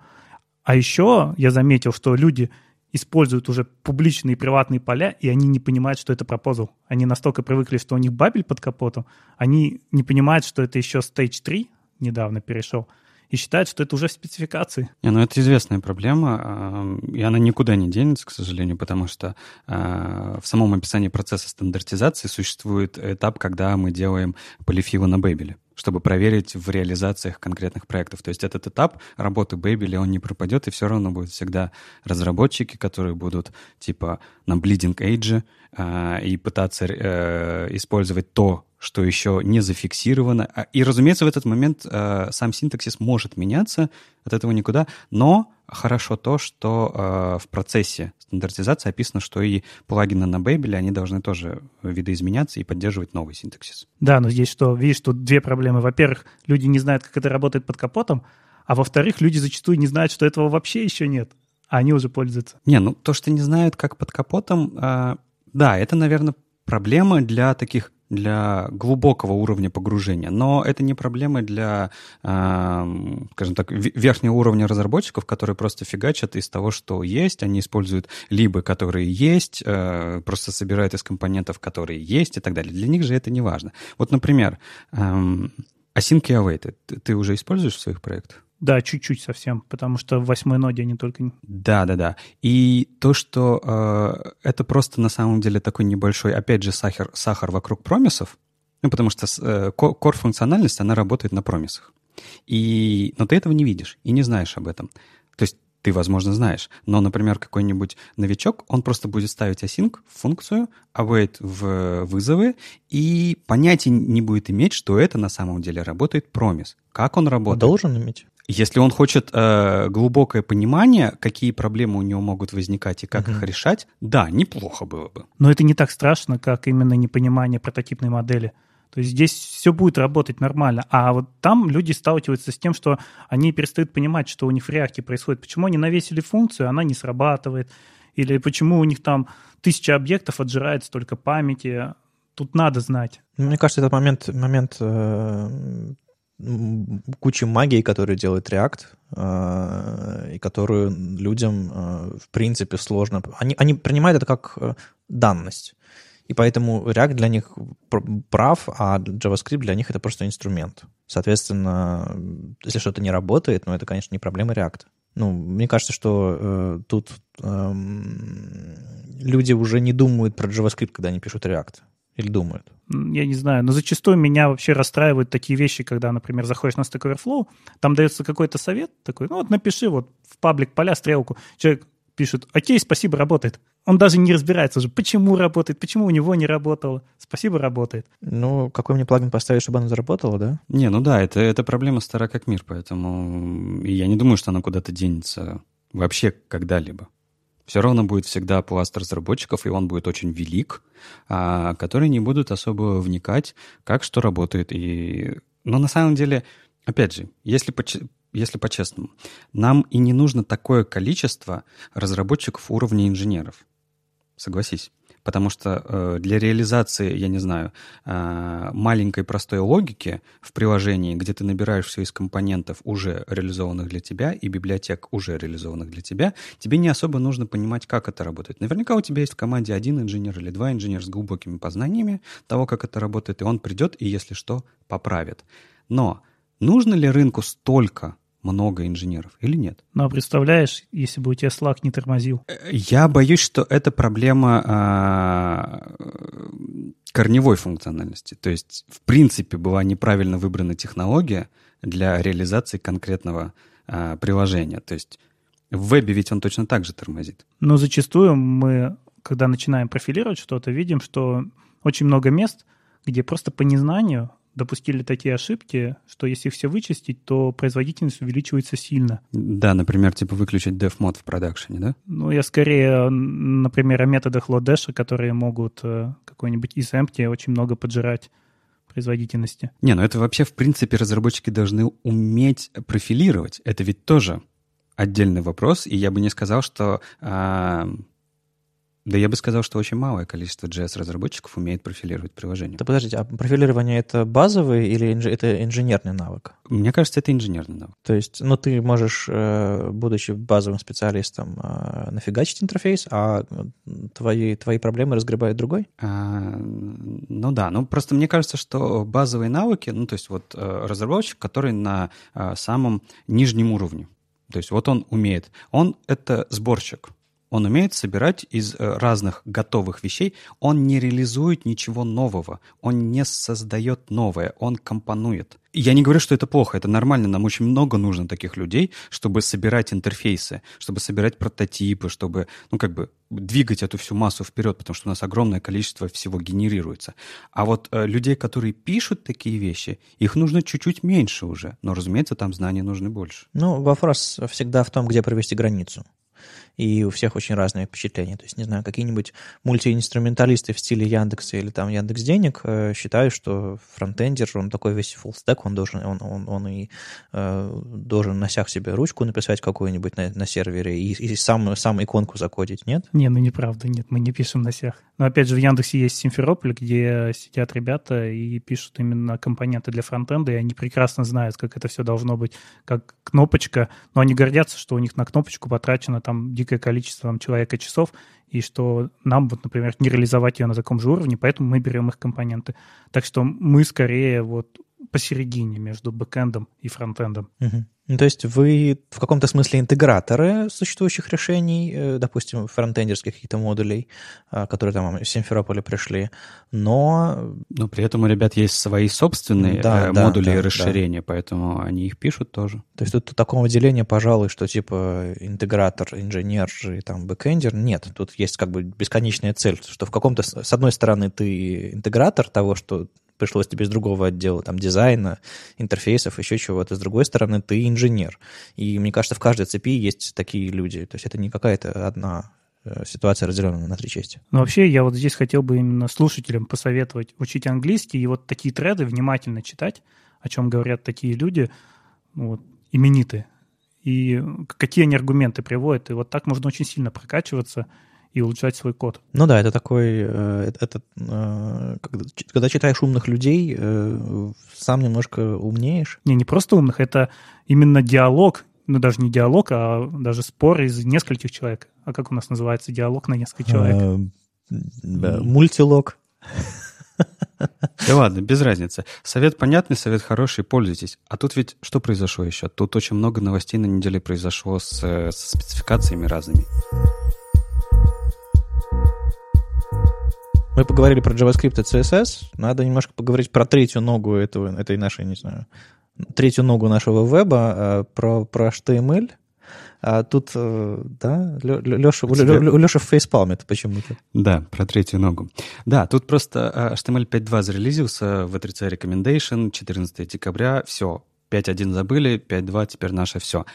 А еще я заметил, что люди используют уже публичные и приватные поля, и они не понимают, что это пропозал. Они настолько привыкли, что у них бабель под капотом, они не понимают, что это еще Stage 3 недавно перешел, и считают, что это уже в спецификации. Не, ну это известная проблема, и она никуда не денется, к сожалению, потому что а, в самом описании процесса стандартизации существует этап, когда мы делаем полифилы на бэбеле чтобы проверить в реализациях конкретных проектов. То есть этот этап работы Babel, он не пропадет, и все равно будут всегда разработчики, которые будут типа на bleeding edge э, и пытаться э, использовать то, что еще не зафиксировано. А, и, разумеется, в этот момент э, сам синтаксис может меняться, от этого никуда, но хорошо то, что э, в процессе стандартизации описано, что и плагины на Babel, они должны тоже видоизменяться и поддерживать новый синтаксис. Да, но здесь что, видишь, тут две проблемы. Во-первых, люди не знают, как это работает под капотом, а во-вторых, люди зачастую не знают, что этого вообще еще нет, а они уже пользуются. Не, ну то, что не знают, как под капотом, э, да, это, наверное, проблема для таких для глубокого уровня погружения, но это не проблема для, э, скажем так, верхнего уровня разработчиков, которые просто фигачат из того, что есть, они используют либо которые есть, э, просто собирают из компонентов, которые есть и так далее. Для них же это не важно. Вот, например, э, async и await ты уже используешь в своих проектах? Да, чуть-чуть совсем, потому что в восьмой ноде они только... Да, да, да. И то, что э, это просто на самом деле такой небольшой, опять же, сахар, сахар вокруг промисов, ну, потому что э, core-функциональность, она работает на промисах. И, но ты этого не видишь и не знаешь об этом. То есть ты, возможно, знаешь. Но, например, какой-нибудь новичок, он просто будет ставить async в функцию, await в вызовы, и понятия не будет иметь, что это на самом деле работает промис. Как он работает? Должен иметь. Если он хочет э, глубокое понимание, какие проблемы у него могут возникать и как uh-huh. их решать, да, неплохо было бы. Но это не так страшно, как именно непонимание прототипной модели. То есть здесь все будет работать нормально. А вот там люди сталкиваются с тем, что они перестают понимать, что у них в реакте происходит. Почему они навесили функцию, она не срабатывает. Или почему у них там тысяча объектов отжирает столько памяти. Тут надо знать. Мне кажется, этот момент, момент э, куча магии, которую делает React, э, и которую людям, э, в принципе, сложно... Они, они принимают это как э, данность. И поэтому React для них прав, а JavaScript для них это просто инструмент. Соответственно, если что-то не работает, ну, это, конечно, не проблема React. Ну, мне кажется, что э, тут э, люди уже не думают про JavaScript, когда они пишут React. Или думают? Я не знаю, но зачастую меня вообще расстраивают такие вещи, когда, например, заходишь на Stack Overflow, там дается какой-то совет такой, ну вот напиши вот в паблик поля стрелку. Человек пишет, окей, спасибо, работает. Он даже не разбирается уже, почему работает, почему у него не работало. Спасибо, работает. Ну, какой мне плагин поставить, чтобы оно заработало, да? Не, ну да, это, это проблема стара как мир, поэтому я не думаю, что она куда-то денется вообще когда-либо все равно будет всегда пласт разработчиков, и он будет очень велик, а, которые не будут особо вникать, как что работает. И... Но на самом деле, опять же, если если по-честному, нам и не нужно такое количество разработчиков уровня инженеров. Согласись. Потому что э, для реализации, я не знаю, э, маленькой простой логики в приложении, где ты набираешь все из компонентов, уже реализованных для тебя, и библиотек, уже реализованных для тебя, тебе не особо нужно понимать, как это работает. Наверняка у тебя есть в команде один инженер или два инженера с глубокими познаниями того, как это работает, и он придет и, если что, поправит. Но нужно ли рынку столько много инженеров или нет? Ну, а представляешь, если бы у тебя Slack не тормозил? Э, я боюсь, что это проблема а, корневой функциональности. То есть, в принципе, была неправильно выбрана технология для реализации конкретного а, приложения. То есть, в вебе ведь он точно так же тормозит. Но зачастую мы, когда начинаем профилировать что-то, видим, что очень много мест, где просто по незнанию допустили такие ошибки, что если их все вычистить, то производительность увеличивается сильно. Да, например, типа выключить dev мод в продакшене, да? Ну, я скорее, например, о методах Lodash, которые могут э, какой-нибудь из empty очень много поджирать производительности. Не, ну это вообще, в принципе, разработчики должны уметь профилировать. Это ведь тоже отдельный вопрос, и я бы не сказал, что а, да я бы сказал, что очень малое количество JS-разработчиков умеет профилировать приложение. Да подождите, а профилирование это базовый или инж... это инженерный навык? Мне кажется, это инженерный навык. То есть, ну, ты можешь, э, будучи базовым специалистом, э, нафигачить интерфейс, а твои, твои проблемы разгребает другой? А, ну да, ну просто мне кажется, что базовые навыки, ну то есть вот э, разработчик, который на самом нижнем уровне, то есть вот он умеет, он это сборщик, он умеет собирать из э, разных готовых вещей. Он не реализует ничего нового. Он не создает новое. Он компонует. Я не говорю, что это плохо, это нормально. Нам очень много нужно таких людей, чтобы собирать интерфейсы, чтобы собирать прототипы, чтобы, ну, как бы двигать эту всю массу вперед, потому что у нас огромное количество всего генерируется. А вот э, людей, которые пишут такие вещи, их нужно чуть-чуть меньше уже. Но, разумеется, там знаний нужны больше. Ну, вопрос всегда в том, где провести границу и у всех очень разные впечатления. То есть, не знаю, какие-нибудь мультиинструменталисты в стиле Яндекса или там Яндекс Денег э, считают, что фронтендер, он такой весь stack, он должен, он, он, он и э, должен на сях себе ручку написать какую-нибудь на, на сервере и, и сам, сам иконку закодить, нет? Не, ну неправда, нет, мы не пишем на сях. Но опять же, в Яндексе есть Симферополь, где сидят ребята и пишут именно компоненты для фронтенда, и они прекрасно знают, как это все должно быть, как кнопочка, но они гордятся, что у них на кнопочку потрачено там дикое количество там, человека часов, и что нам, вот, например, не реализовать ее на таком же уровне, поэтому мы берем их компоненты. Так что мы скорее вот посередине между бэкэндом и фронтендом. Угу. Ну, то есть вы в каком-то смысле интеграторы существующих решений, э, допустим, фронтендерских каких-то модулей, а, которые там в Симферополе пришли, но... Но при этом у ребят есть свои собственные да, э, модули да, и расширения, да. поэтому они их пишут тоже. То есть тут такого деления, пожалуй, что типа интегратор, инженер и там бэкэндер, нет. Тут есть как бы бесконечная цель, что в каком-то... С одной стороны ты интегратор того, что пришлось тебе из другого отдела, там, дизайна, интерфейсов, еще чего-то. С другой стороны, ты инженер. И мне кажется, в каждой цепи есть такие люди. То есть это не какая-то одна э, ситуация разделенная на три части. Ну, вообще, я вот здесь хотел бы именно слушателям посоветовать учить английский и вот такие треды внимательно читать, о чем говорят такие люди, ну, вот, именитые, и какие они аргументы приводят. И вот так можно очень сильно прокачиваться и улучшать свой код. Ну да, это такой, э, это, э, когда, когда читаешь умных людей, э, сам немножко умнеешь. Не, не просто умных, это именно диалог, ну даже не диалог, а даже спор из нескольких человек. А как у нас называется диалог на несколько человек? Мультилог. Да ладно, без разницы. Совет понятный, совет хороший, пользуйтесь. А тут ведь что произошло еще? Тут очень много новостей на неделе произошло с, с спецификациями разными. Мы поговорили про JavaScript и CSS. Надо немножко поговорить про третью ногу этого, этой нашей, не знаю, третью ногу нашего веба, э, про, про HTML. А тут, э, да, Леша, тебя... Леша в фейспалме почему-то. Да, про третью ногу. Да, тут просто HTML 5.2 зарелизился в V3C Recommendation 14 декабря. Все, 5.1 забыли, 5.2 теперь наше все.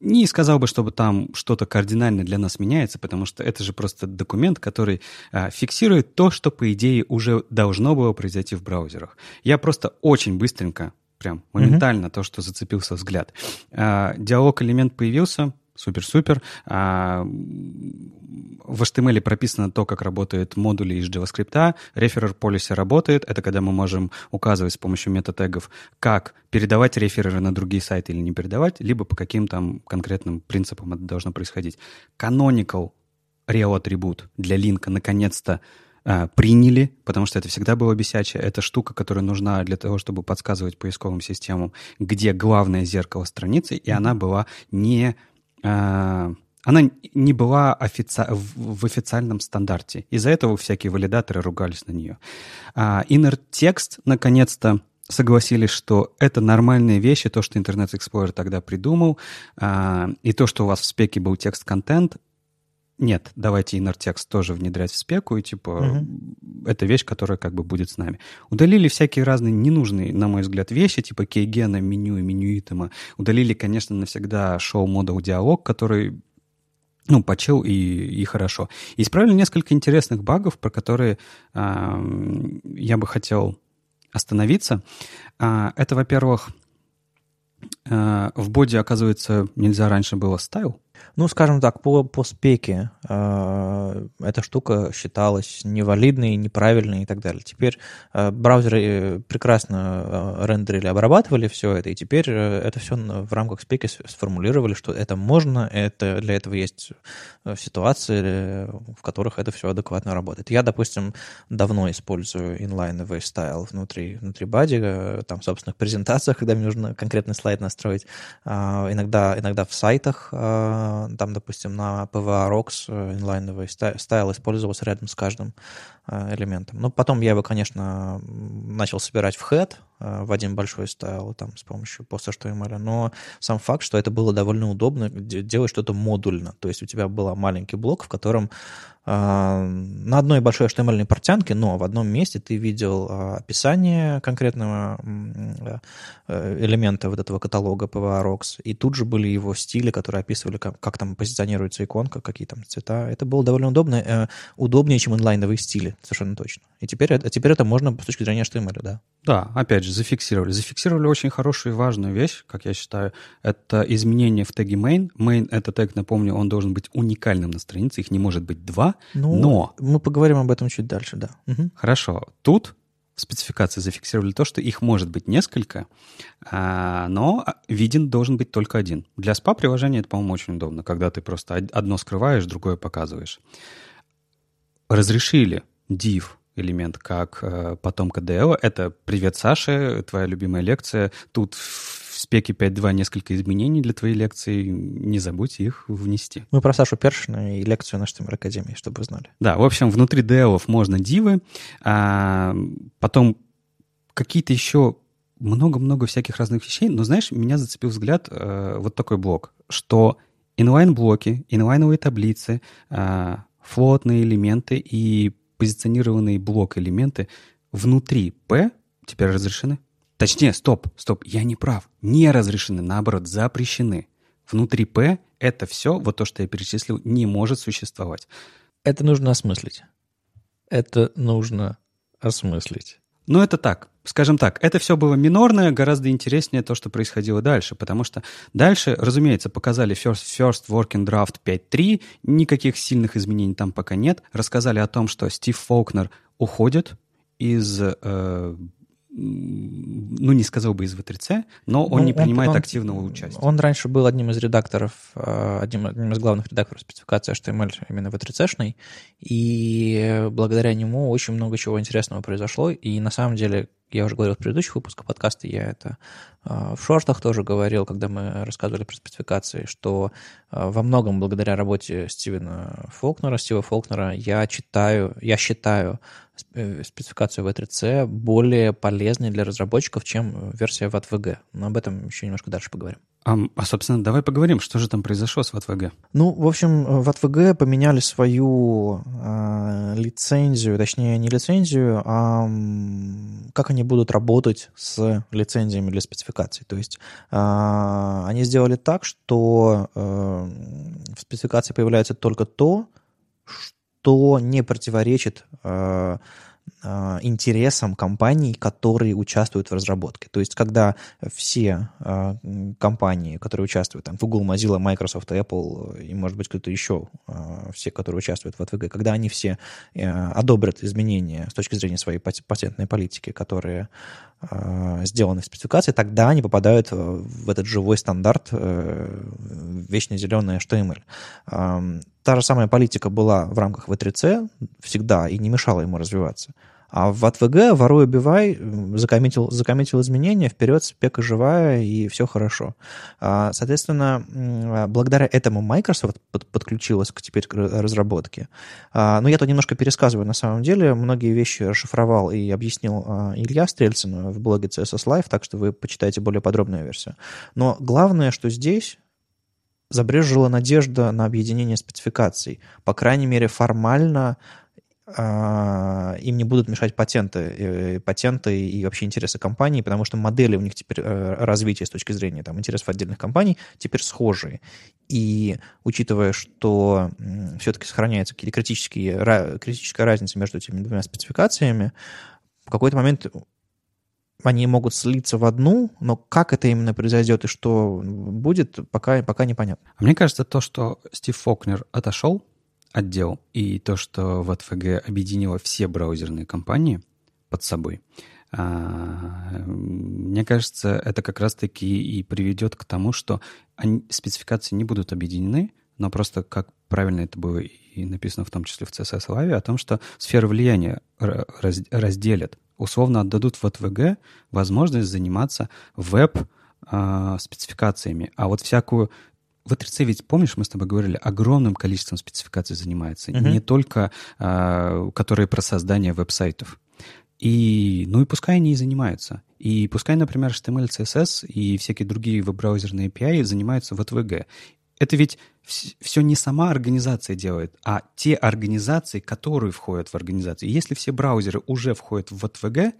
Не сказал бы, чтобы там что-то кардинально для нас меняется, потому что это же просто документ, который а, фиксирует то, что, по идее, уже должно было произойти в браузерах. Я просто очень быстренько прям моментально то, что зацепился взгляд. А, диалог-элемент появился, супер-супер. А, в HTML прописано то, как работают модули из JavaScript. Referer policy работает. Это когда мы можем указывать с помощью мета-тегов, как передавать рефереры на другие сайты или не передавать, либо по каким там конкретным принципам это должно происходить. Canonical рео-атрибут для линка наконец-то а, приняли, потому что это всегда было бесячее. Это штука, которая нужна для того, чтобы подсказывать поисковым системам, где главное зеркало страницы, и она была не она не была офици... в официальном стандарте. Из-за этого всякие валидаторы ругались на нее. А, inner Text, наконец-то, согласились, что это нормальные вещи, то, что Internet Explorer тогда придумал, а, и то, что у вас в спеке был текст-контент, нет, давайте inner текст тоже внедрять в спеку, и типа угу. это вещь, которая как бы будет с нами. Удалили всякие разные ненужные, на мой взгляд, вещи, типа кейгена, меню и меню итема. Удалили, конечно, навсегда шоу-модул диалог, который ну, почил и, и хорошо. И исправили несколько интересных багов, про которые э, я бы хотел остановиться. Э, это, во-первых, э, в боди, оказывается, нельзя раньше было стайл. Ну, скажем так, по, по спеке э, эта штука считалась невалидной, неправильной и так далее. Теперь э, браузеры э, прекрасно э, рендерили, обрабатывали все это, и теперь э, это все в рамках спеки сформулировали, что это можно, это, для этого есть э, ситуации, в которых это все адекватно работает. Я, допустим, давно использую inline style внутри, внутри бади, там, в собственных презентациях, когда мне нужно конкретный слайд настроить, э, иногда, иногда в сайтах Э, там, допустим, на PVA Rocks э, инлайновый стайл использовался рядом с каждым э, элементом. Ну, потом я его, конечно, начал собирать в head, в один большой стайл, там, с помощью post.html, но сам факт, что это было довольно удобно делать что-то модульно. То есть у тебя был маленький блок, в котором а, на одной большой HTML портянке, но в одном месте ты видел а, описание конкретного э, элемента вот этого каталога PVRox, и тут же были его стили, которые описывали, как, как там позиционируется иконка, какие там цвета. Это было довольно удобно, э, удобнее, чем инлайновые стили, совершенно точно. И теперь, а теперь это можно с точки зрения HTML, да. Да, опять же, зафиксировали. Зафиксировали очень хорошую и важную вещь, как я считаю. Это изменение в теге main. Main — это тег, напомню, он должен быть уникальным на странице, их не может быть два, ну, но... Мы поговорим об этом чуть дальше, да. Угу. Хорошо. Тут в спецификации зафиксировали то, что их может быть несколько, а, но виден должен быть только один. Для SPA-приложения это, по-моему, очень удобно, когда ты просто одно скрываешь, другое показываешь. Разрешили div элемент как э, потомка DL. Это «Привет, Саша», твоя любимая лекция. Тут в спеке 5.2 несколько изменений для твоей лекции. Не забудь их внести. Мы про Сашу Першина и лекцию на HTML Академии, чтобы вы знали. Да, в общем, внутри DL можно div ы, а потом какие-то еще много-много всяких разных вещей. Но, знаешь, меня зацепил взгляд э, вот такой блок, что inline -блоки, инлайновые таблицы, э, float ные элементы и позиционированные блок-элементы внутри P теперь разрешены. Точнее, стоп, стоп, я не прав. Не разрешены, наоборот, запрещены. Внутри P это все, вот то, что я перечислил, не может существовать. Это нужно осмыслить. Это нужно осмыслить. Ну, это так. Скажем так, это все было минорное, гораздо интереснее то, что происходило дальше, потому что дальше, разумеется, показали First, first Working Draft 5.3, никаких сильных изменений там пока нет, рассказали о том, что Стив Фолкнер уходит из э, ну, не сказал бы из В3C, но он ну, не принимает он, активного участия. Он раньше был одним из редакторов, э, одним, одним из главных редакторов спецификации HTML именно В3C-шной, и благодаря нему очень много чего интересного произошло, и на самом деле, я уже говорил в предыдущих выпусках подкаста, я это э, в шортах тоже говорил, когда мы рассказывали про спецификации, что э, во многом благодаря работе Стивена Фолкнера, Стива Фолкнера, я читаю, я считаю спецификацию V3C более полезной для разработчиков, чем версия VATVG. Но об этом еще немножко дальше поговорим. А, а собственно, давай поговорим, что же там произошло с VATVG. Ну, в общем, VATVG поменяли свою э, лицензию, точнее, не лицензию, а как они будут работать с лицензиями для спецификаций. То есть э, они сделали так, что э, в спецификации появляется только то, что что не противоречит э, а, интересам компаний, которые участвуют в разработке. То есть, когда все а, компании, которые участвуют, там, Google, Mozilla, Microsoft, Apple и, может быть, кто-то еще, а, все, которые участвуют в АТВГ, когда они все э, одобрят изменения с точки зрения своей патентной политики, которые сделаны в спецификации, тогда они попадают в этот живой стандарт э, вечно зеленый HTML. Та же самая политика была в рамках V3C всегда и не мешала ему развиваться. А в AtVG воруй убивай закоммитил, закоммитил изменения, вперед, спека живая, и все хорошо. А, соответственно, благодаря этому Microsoft подключилась к теперь к разработке. А, но я тут немножко пересказываю на самом деле. Многие вещи расшифровал и объяснил а, Илья Стрельцин в блоге CSS Live, так что вы почитаете более подробную версию. Но главное, что здесь забрежила надежда на объединение спецификаций. По крайней мере, формально а, им не будут мешать патенты, э, патенты и вообще интересы компании, потому что модели у них теперь э, развития с точки зрения там, интересов отдельных компаний теперь схожие. И учитывая, что все-таки сохраняется какие-то критические, критическая разница между этими двумя спецификациями, в какой-то момент они могут слиться в одну, но как это именно произойдет и что будет, пока, пока непонятно. Мне кажется, то, что Стив Фокнер отошел, отдел и то, что АТФГ объединило все браузерные компании под собой, а, мне кажется, это как раз-таки и приведет к тому, что они, спецификации не будут объединены, но просто как правильно это было и написано в том числе в CSS Live, о том, что сферы влияния раз, разделят. Условно отдадут в АТВГ возможность заниматься веб-спецификациями, а вот всякую в E3C ведь, помнишь, мы с тобой говорили, огромным количеством спецификаций занимается, mm-hmm. не только а, которые про создание веб-сайтов. И, ну и пускай они и занимаются. И пускай, например, HTML, CSS и всякие другие веб-браузерные API занимаются в ATVG. Это ведь все не сама организация делает, а те организации, которые входят в организацию. И если все браузеры уже входят в ATVG,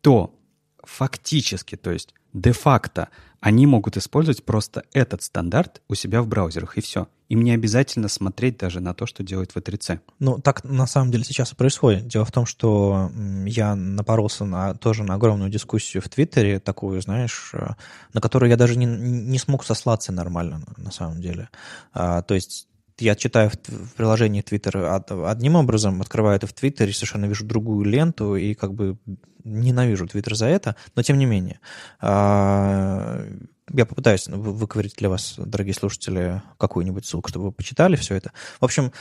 то фактически, то есть де-факто, они могут использовать просто этот стандарт у себя в браузерах, и все. Им не обязательно смотреть даже на то, что делает V3C. Ну, так на самом деле сейчас и происходит. Дело в том, что я напоролся на, тоже на огромную дискуссию в Твиттере, такую, знаешь, э, на которую я даже не, не смог сослаться нормально, на самом деле. А, то есть я читаю в, приложении Twitter одним образом, открываю это в Твиттере, совершенно вижу другую ленту и как бы ненавижу Твиттер за это, но тем не менее. Я попытаюсь выковырить для вас, дорогие слушатели, какую-нибудь ссылку, чтобы вы почитали все это. В общем,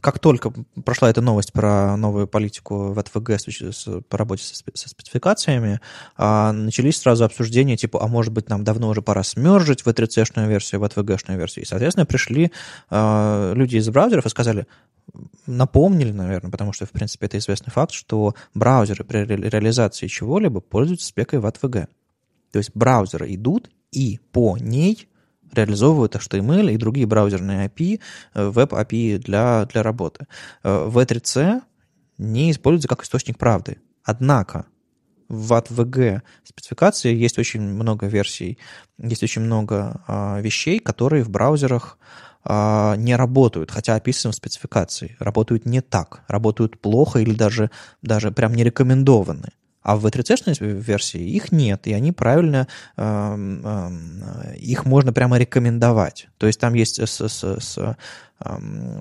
как только прошла эта новость про новую политику в АТВГ по работе со спецификациями, а, начались сразу обсуждения, типа, а может быть, нам давно уже пора смержить в 3C-шную версию, в ATVG-шную версию. И, соответственно, пришли а, люди из браузеров и сказали, напомнили, наверное, потому что, в принципе, это известный факт, что браузеры при реализации чего-либо пользуются спекой в. То есть браузеры идут и по ней реализовывают HTML и другие браузерные API, э, веб-API для, для работы. V3C э, не используется как источник правды. Однако в ATVG спецификации есть очень много версий, есть очень много а, вещей, которые в браузерах а, не работают, хотя описаны в спецификации. Работают не так, работают плохо или даже, даже прям не рекомендованы. А в W3C версии их нет, и они правильно, э, э, их можно прямо рекомендовать. То есть там есть с, с, с,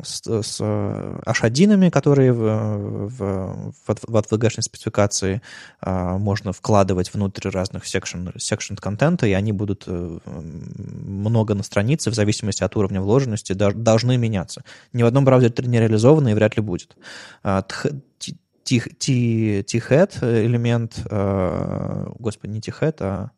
с, с H1, которые в, в, в WHATWG спецификации э, можно вкладывать внутрь разных section, section контента, и они будут э, много на странице, в зависимости от уровня вложенности, должны меняться. Ни в одном браузере не реализовано и вряд ли будет. А, T-head элемент, э, господи, не T-head, а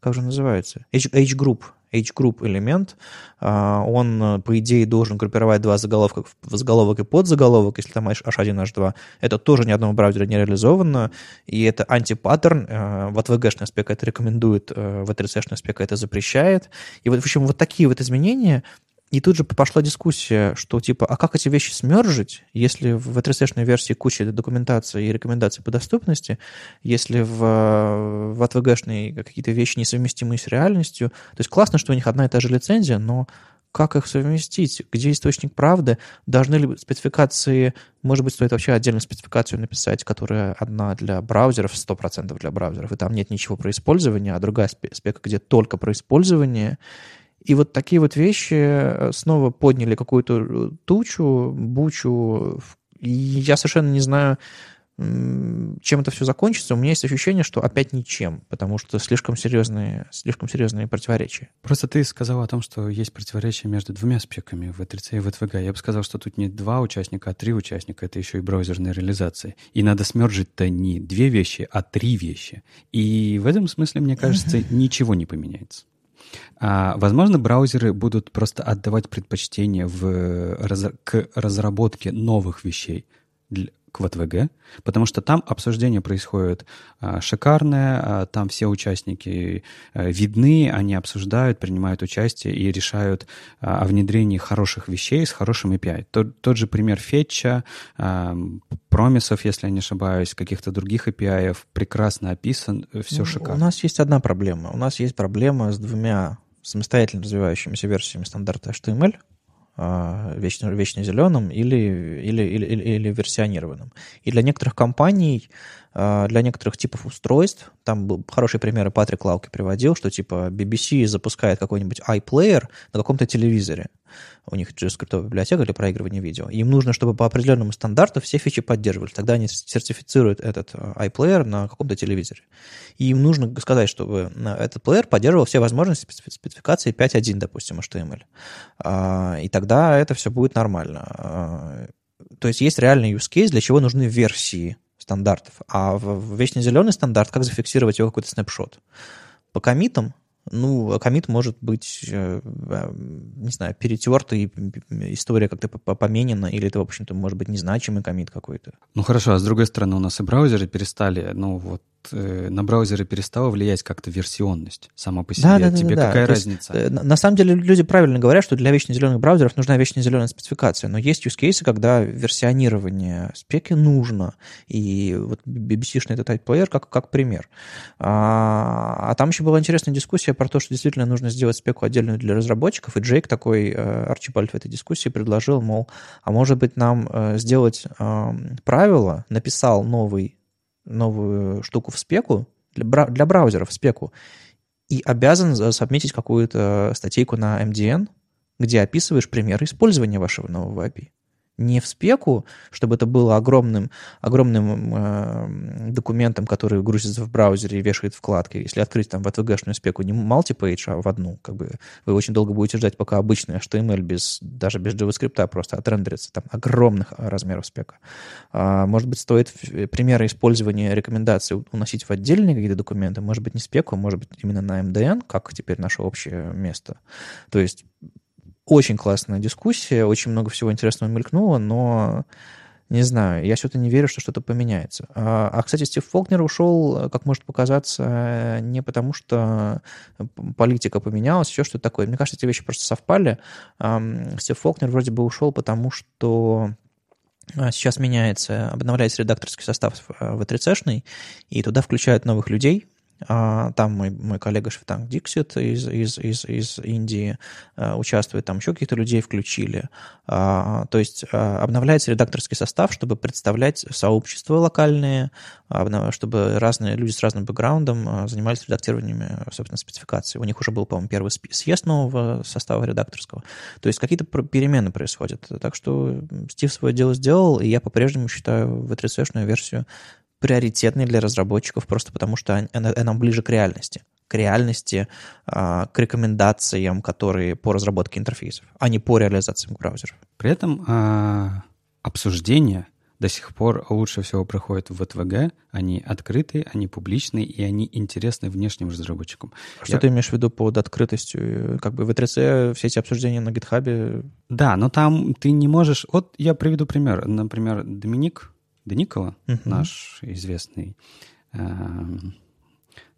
как же называется? H-group. H-group элемент, э, он, по идее, должен группировать два заголовка в заголовок и подзаголовок, если там H1, H2. Это тоже ни одного браузера не реализовано, и это антипаттерн. Э, в ATVG-шная спека это рекомендует, в V3C-шная спека это запрещает. И вот, в общем, вот такие вот изменения, и тут же пошла дискуссия, что типа, а как эти вещи смержить, если в v версии куча документации и рекомендаций по доступности, если в, в ATVG какие-то вещи несовместимы с реальностью. То есть классно, что у них одна и та же лицензия, но как их совместить? Где источник правды? Должны ли спецификации, может быть, стоит вообще отдельную спецификацию написать, которая одна для браузеров, 100% для браузеров, и там нет ничего про использование, а другая спека, где только про использование. И вот такие вот вещи э, снова подняли какую-то э, тучу, бучу. И я совершенно не знаю, чем это все закончится, у меня есть ощущение, что опять ничем, потому что слишком серьезные, слишком серьезные противоречия. Просто ты сказал о том, что есть противоречия между двумя спеками, V3C и VTVG. Я бы сказал, что тут не два участника, а три участника. Это еще и браузерная реализация. И надо смержить-то не две вещи, а три вещи. И в этом смысле, мне кажется, [laughs] ничего не поменяется. А, возможно, браузеры будут просто отдавать предпочтение в, к разработке новых вещей. Для, к ВТВГ, потому что там обсуждение происходит а, шикарное, а, там все участники а, видны, они обсуждают, принимают участие и решают а, о внедрении хороших вещей с хорошим API. Тот, тот же пример Фетча, промисов, если я не ошибаюсь, каких-то других API прекрасно описан, все ну, шикарно. У нас есть одна проблема. У нас есть проблема с двумя самостоятельно развивающимися версиями стандарта HTML, вечно, вечно зеленым или, или, или, или версионированным. И для некоторых компаний а, для некоторых типов устройств, там был хороший пример, и Патрик Лауки приводил, что типа BBC запускает какой-нибудь iPlayer на каком-то телевизоре. У них JavaScript библиотека для проигрывания видео. Им нужно, чтобы по определенному стандарту все фичи поддерживали. Тогда они сертифицируют этот а, iPlayer на каком-то телевизоре. И им нужно сказать, чтобы этот плеер поддерживал все возможности спецификации 5.1, допустим, HTML. А, и тогда это все будет нормально. То есть есть реальный use case, для чего нужны версии стандартов. А в вечно зеленый стандарт, как зафиксировать его какой-то снапшот? По комитам ну, комит может быть, э, э, не знаю, перетертый, история как-то поменена, или это, в общем-то, может быть незначимый комит какой-то. Ну хорошо, а с другой стороны, у нас и браузеры перестали, ну вот э, на браузеры перестала влиять как-то версионность сама по себе. Да, да, Тебе да, какая да. разница? Есть, на самом деле люди правильно говорят, что для вечно зеленых браузеров нужна вечно зеленая спецификация, но есть use cases, когда версионирование спеки нужно, и вот BBC-шный этот type как, как пример. А, а там еще была интересная дискуссия про то, что действительно нужно сделать спеку отдельную для разработчиков, и Джейк такой, э, Арчибальд в этой дискуссии предложил, мол, а может быть нам э, сделать эм, правило, написал новый, новую штуку в спеку, для, для браузеров в спеку, и обязан сабмитить какую-то статейку на MDN, где описываешь примеры использования вашего нового API не в спеку, чтобы это было огромным, огромным э, документом, который грузится в браузере и вешает вкладки. Если открыть там в ATVG-шную спеку не multi-page, а в одну, как бы вы очень долго будете ждать, пока обычный HTML без, даже без JavaScript просто отрендерится. Там огромных размеров спека. А, может быть, стоит примеры использования рекомендаций уносить в отдельные какие-то документы, может быть, не спеку, может быть, именно на MDN, как теперь наше общее место. То есть очень классная дискуссия, очень много всего интересного мелькнуло, но не знаю, я все-таки не верю, что что-то поменяется. А, а, кстати, Стив Фолкнер ушел, как может показаться, не потому, что политика поменялась, еще что-то такое. Мне кажется, эти вещи просто совпали. Стив Фолкнер вроде бы ушел, потому что а, сейчас меняется, обновляется редакторский состав в 3C, и туда включают новых людей, а, там мой, мой коллега Швитанг Диксит из, из, из, из Индии а, участвует, там еще каких-то людей включили. А, то есть обновляется редакторский состав, чтобы представлять сообщества локальные, чтобы разные люди с разным бэкграундом занимались редактированием, собственно, спецификаций. У них уже был, по-моему, первый съезд нового состава редакторского. То есть какие-то перемены происходят. Так что Стив свое дело сделал, и я по-прежнему считаю в 3 версию приоритетный для разработчиков просто потому, что она, она ближе к реальности к реальности, а, к рекомендациям, которые по разработке интерфейсов, а не по реализациям браузеров. При этом а, обсуждения до сих пор лучше всего проходят в ВТВГ. Они открытые, они публичные, и они интересны внешним разработчикам. Что Я... ты имеешь в виду под открытостью? Как бы в E3C все эти обсуждения на гитхабе... Да, но там ты не можешь... Вот я приведу пример. Например, Доминик Деникова, uh-huh. наш известный э,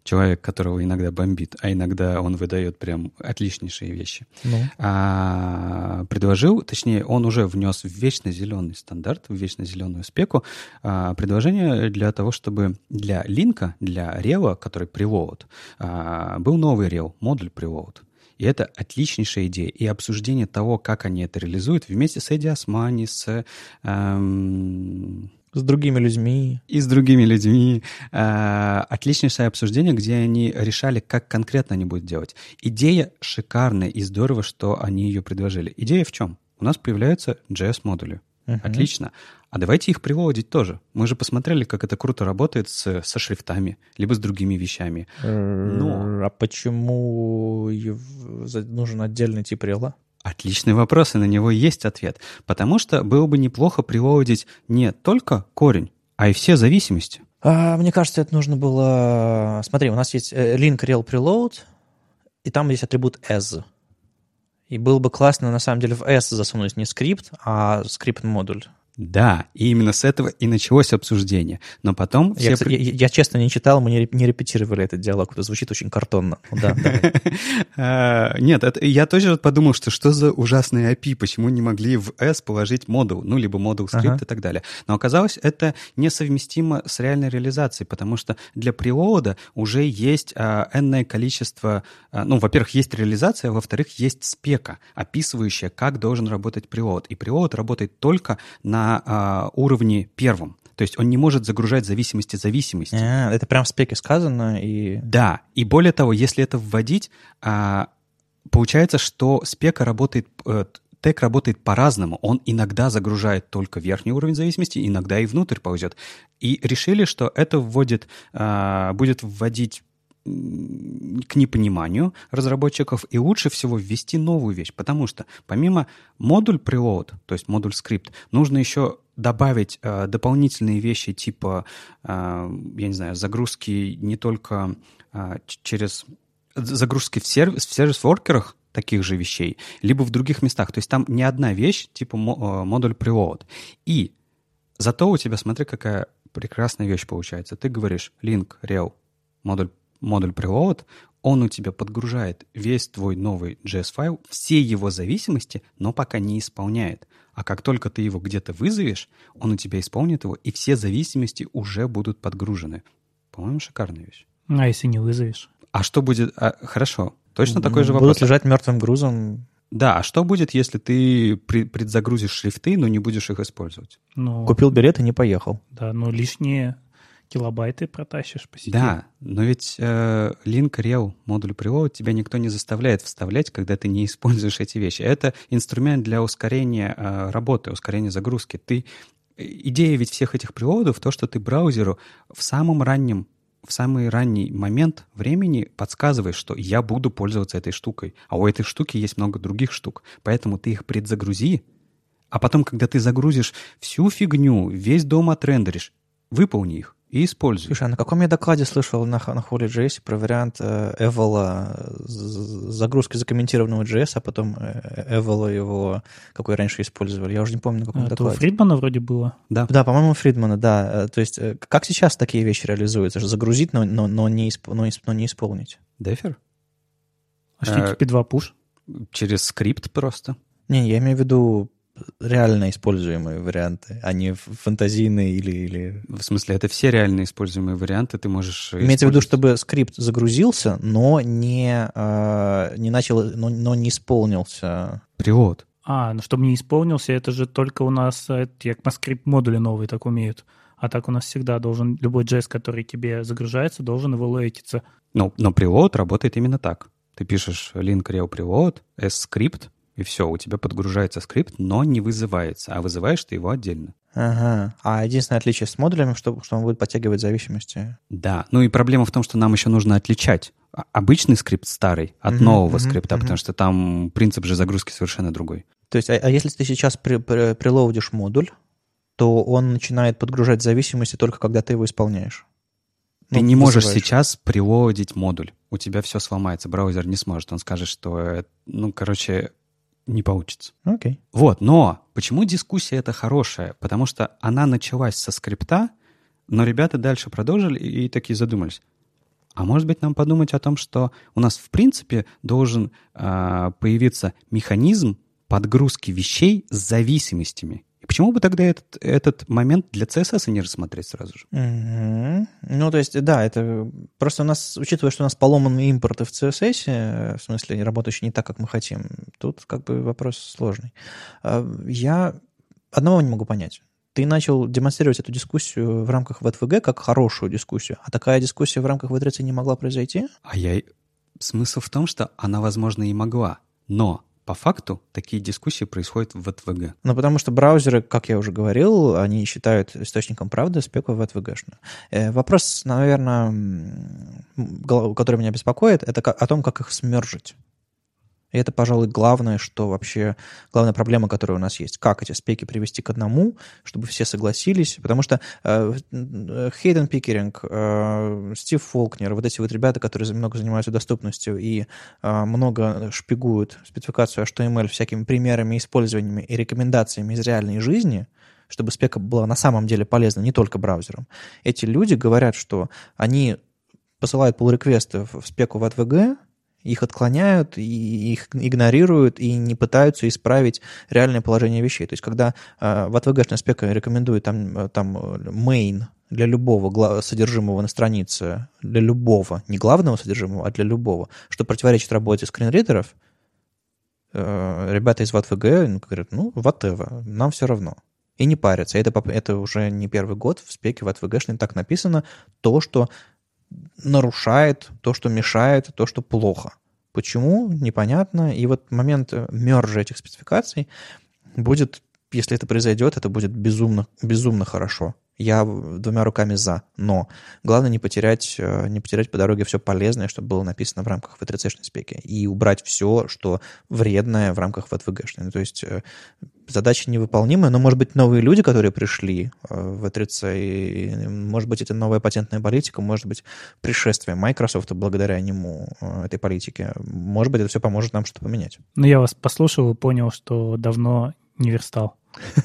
человек, которого иногда бомбит, а иногда он выдает прям отличнейшие вещи, ну. а, предложил, точнее, он уже внес в вечно зеленый стандарт, в вечно зеленую спеку, а, предложение для того, чтобы для линка, для рела, который preload, а, был новый рел, модуль preload. И это отличнейшая идея. И обсуждение того, как они это реализуют, вместе с Эдди Османи, с... Эм, с другими людьми. И с другими людьми. Э, отличнейшее обсуждение, где они решали, как конкретно они будут делать. Идея шикарная и здорово, что они ее предложили. Идея в чем? У нас появляются JS-модули. Uh-huh. Отлично. А давайте их приводить тоже. Мы же посмотрели, как это круто работает с, со шрифтами, либо с другими вещами. Но... А почему нужен отдельный тип рела? Отличный вопрос, и на него есть ответ. Потому что было бы неплохо приводить не только корень, а и все зависимости. А, мне кажется, это нужно было... Смотри, у нас есть э, link rel preload, и там есть атрибут as. И было бы классно, на самом деле, в S засунуть не скрипт, а скрипт-модуль. Да, и именно с этого и началось обсуждение. Но потом... Я, все... я, я честно не читал, мы не, не репетировали этот диалог, это звучит очень картонно. Да, [laughs] а, Нет, я тоже подумал, что что за ужасный API, почему не могли в S положить модул, ну, либо модул скрипт и так далее. Но оказалось, это несовместимо с реальной реализацией, потому что для прилоуда уже есть а, энное количество... А, ну, во-первых, есть реализация, во-вторых, есть спека, описывающая, как должен работать прилоуд. И прилоуд работает только на на а, уровне первом. То есть он не может загружать зависимости зависимости. А, это прям в спеке сказано. И... Да, и более того, если это вводить, а, получается, что спека работает, э, тег работает по-разному. Он иногда загружает только верхний уровень зависимости, иногда и внутрь ползет. И решили, что это вводит, а, будет вводить к непониманию разработчиков, и лучше всего ввести новую вещь, потому что помимо модуль preload, то есть модуль скрипт, нужно еще добавить э, дополнительные вещи типа, э, я не знаю, загрузки не только э, через загрузки в, сервис, в сервис-воркерах таких же вещей, либо в других местах. То есть там не одна вещь, типа э, модуль preload. И зато у тебя, смотри, какая прекрасная вещь получается. Ты говоришь link rel модуль модуль preload, он у тебя подгружает весь твой новый JS-файл, все его зависимости, но пока не исполняет. А как только ты его где-то вызовешь, он у тебя исполнит его, и все зависимости уже будут подгружены. По-моему, шикарная вещь. А если не вызовешь? А что будет... А, хорошо, точно такой же вопрос. Будут лежать мертвым грузом. Да, а что будет, если ты предзагрузишь шрифты, но не будешь их использовать? Ну, Купил билет и не поехал. Да, но лишние килобайты протащишь по сети. Да, но ведь э, Link Rel модуль привод тебя никто не заставляет вставлять, когда ты не используешь эти вещи. Это инструмент для ускорения э, работы, ускорения загрузки. Ты идея ведь всех этих приводов то, что ты браузеру в самом раннем в самый ранний момент времени подсказываешь, что я буду пользоваться этой штукой, а у этой штуки есть много других штук, поэтому ты их предзагрузи, а потом, когда ты загрузишь всю фигню, весь дом отрендеришь, выполни их и используй. Слушай, а на каком я докладе слышал на, на Holy.js про вариант э, Эвола загрузки закомментированного JS, а потом э, Эвола его, какой раньше использовали? Я уже не помню, на каком а, докладе. Это у Фридмана вроде было. Да, да по-моему, Фридмана, да. Э, то есть э, как сейчас такие вещи реализуются? Загрузить, но, но, но, не, исп, но, но не исполнить. Дефер? HTTP2 push? Через скрипт просто. Не, я имею в виду реально используемые варианты, а не фантазийные или, или... В смысле, это все реально используемые варианты, ты можешь... Имеется в виду, чтобы скрипт загрузился, но не, э, не начал, но, но не исполнился. Привод. А, ну чтобы не исполнился, это же только у нас ECMAScript модули новые так умеют. А так у нас всегда должен, любой JS, который тебе загружается, должен его лоэтиться. Ну, но preload работает именно так. Ты пишешь link rel preload, s-скрипт, и все, у тебя подгружается скрипт, но не вызывается, а вызываешь ты его отдельно. Ага. А единственное отличие с модулями, что, что он будет подтягивать зависимости. Да. Ну и проблема в том, что нам еще нужно отличать обычный скрипт старый от uh-huh, нового uh-huh, скрипта, uh-huh. потому что там принцип же загрузки совершенно другой. То есть, а, а если ты сейчас при, при, прилоудишь модуль, то он начинает подгружать зависимости только когда ты его исполняешь. Ты ну, не можешь вызываешь. сейчас прилодить модуль. У тебя все сломается, браузер не сможет. Он скажет, что, ну, короче, не получится. Окей. Okay. Вот, но почему дискуссия это хорошая? Потому что она началась со скрипта, но ребята дальше продолжили и, и такие задумались. А может быть нам подумать о том, что у нас в принципе должен э, появиться механизм подгрузки вещей с зависимостями. Почему бы тогда этот, этот момент для CSS не рассмотреть сразу же? Мгм. Ну, то есть, да, это просто у нас, учитывая, что у нас поломанные импорты в CSS, э, в смысле, работающие не так, как мы хотим, тут как бы вопрос сложный. А, Я одного не могу понять. Ты начал демонстрировать эту дискуссию в рамках ВТВГ как хорошую дискуссию, а такая дискуссия в рамках В3 не могла произойти? А я... Смысл в том, что она, возможно, и могла. Но по факту такие дискуссии происходят в ВТВГ. Ну, потому что браузеры, как я уже говорил, они считают источником правды спеку ВТВГшную. Э, вопрос, наверное, который меня беспокоит, это о том, как их смержить. И это, пожалуй, главное, что вообще, главная проблема, которая у нас есть. Как эти спеки привести к одному, чтобы все согласились. Потому что э, э, Хейден Пикеринг, э, Стив Фолкнер, вот эти вот ребята, которые много занимаются доступностью и э, много шпигуют спецификацию HTML всякими примерами, использованиями и рекомендациями из реальной жизни, чтобы спека была на самом деле полезна не только браузерам. Эти люди говорят, что они посылают pull-реквесты в в спеку в AdVG, их отклоняют, и их игнорируют, и не пытаются исправить реальное положение вещей. То есть, когда э, в AdVG спека рекомендует там, э, там э, main для любого содержимого на странице, для любого, не главного содержимого, а для любого, что противоречит работе скринридеров, э, ребята из VATVG ну, говорят, ну, whatever, нам все равно. И не парятся. Это, это уже не первый год в спеке в AdVG так написано то, что нарушает, то, что мешает, то, что плохо. Почему? Непонятно. И вот момент э, мержа этих спецификаций будет, если это произойдет, это будет безумно, безумно хорошо. Я двумя руками за. Но главное не потерять, э, не потерять по дороге все полезное, что было написано в рамках V3C спеки. И убрать все, что вредное в рамках VTVG. Ну, то есть э, задача невыполнимая, но, может быть, новые люди, которые пришли э, в V3C, и, может быть, это новая патентная политика, может быть, пришествие Microsoft благодаря нему, этой политике. Может быть, это все поможет нам что-то поменять. Ну, я вас послушал и понял, что давно не верстал.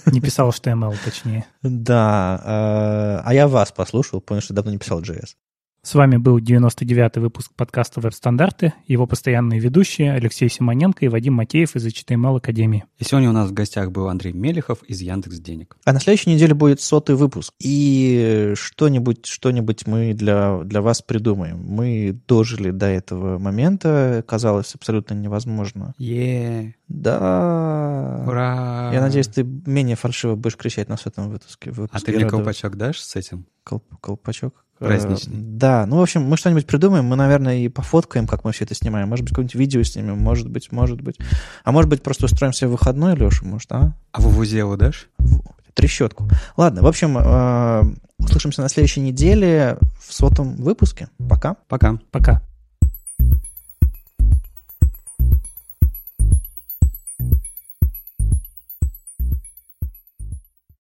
Не писал HTML, точнее. Да, э, а я вас послушал, понял, что давно не писал JS. С вами был 99-й выпуск подкаста «Веб-стандарты», его постоянные ведущие Алексей Симоненко и Вадим Макеев из HTML Академии. И сегодня у нас в гостях был Андрей Мелехов из Яндекс Денег. А на следующей неделе будет сотый выпуск. И что-нибудь что мы для, для вас придумаем. Мы дожили до этого момента. Казалось абсолютно невозможно. Е, Да. ура! Я надеюсь, ты менее фальшиво будешь кричать на сотом выпуске. А выпуске ты мне колпачок дашь с этим? Колп- колпачок? Праздничный. Э, Да, ну, в общем, мы что-нибудь придумаем, мы, наверное, и пофоткаем, как мы все это снимаем. Может быть, какое-нибудь видео снимем, может быть, может быть. А может быть, просто устроим себе выходной, Леша, может, а? А Вувузелу дашь? Трещотку. Ладно, в общем, э, услышимся на следующей неделе в сотом выпуске. Пока. Пока. Пока.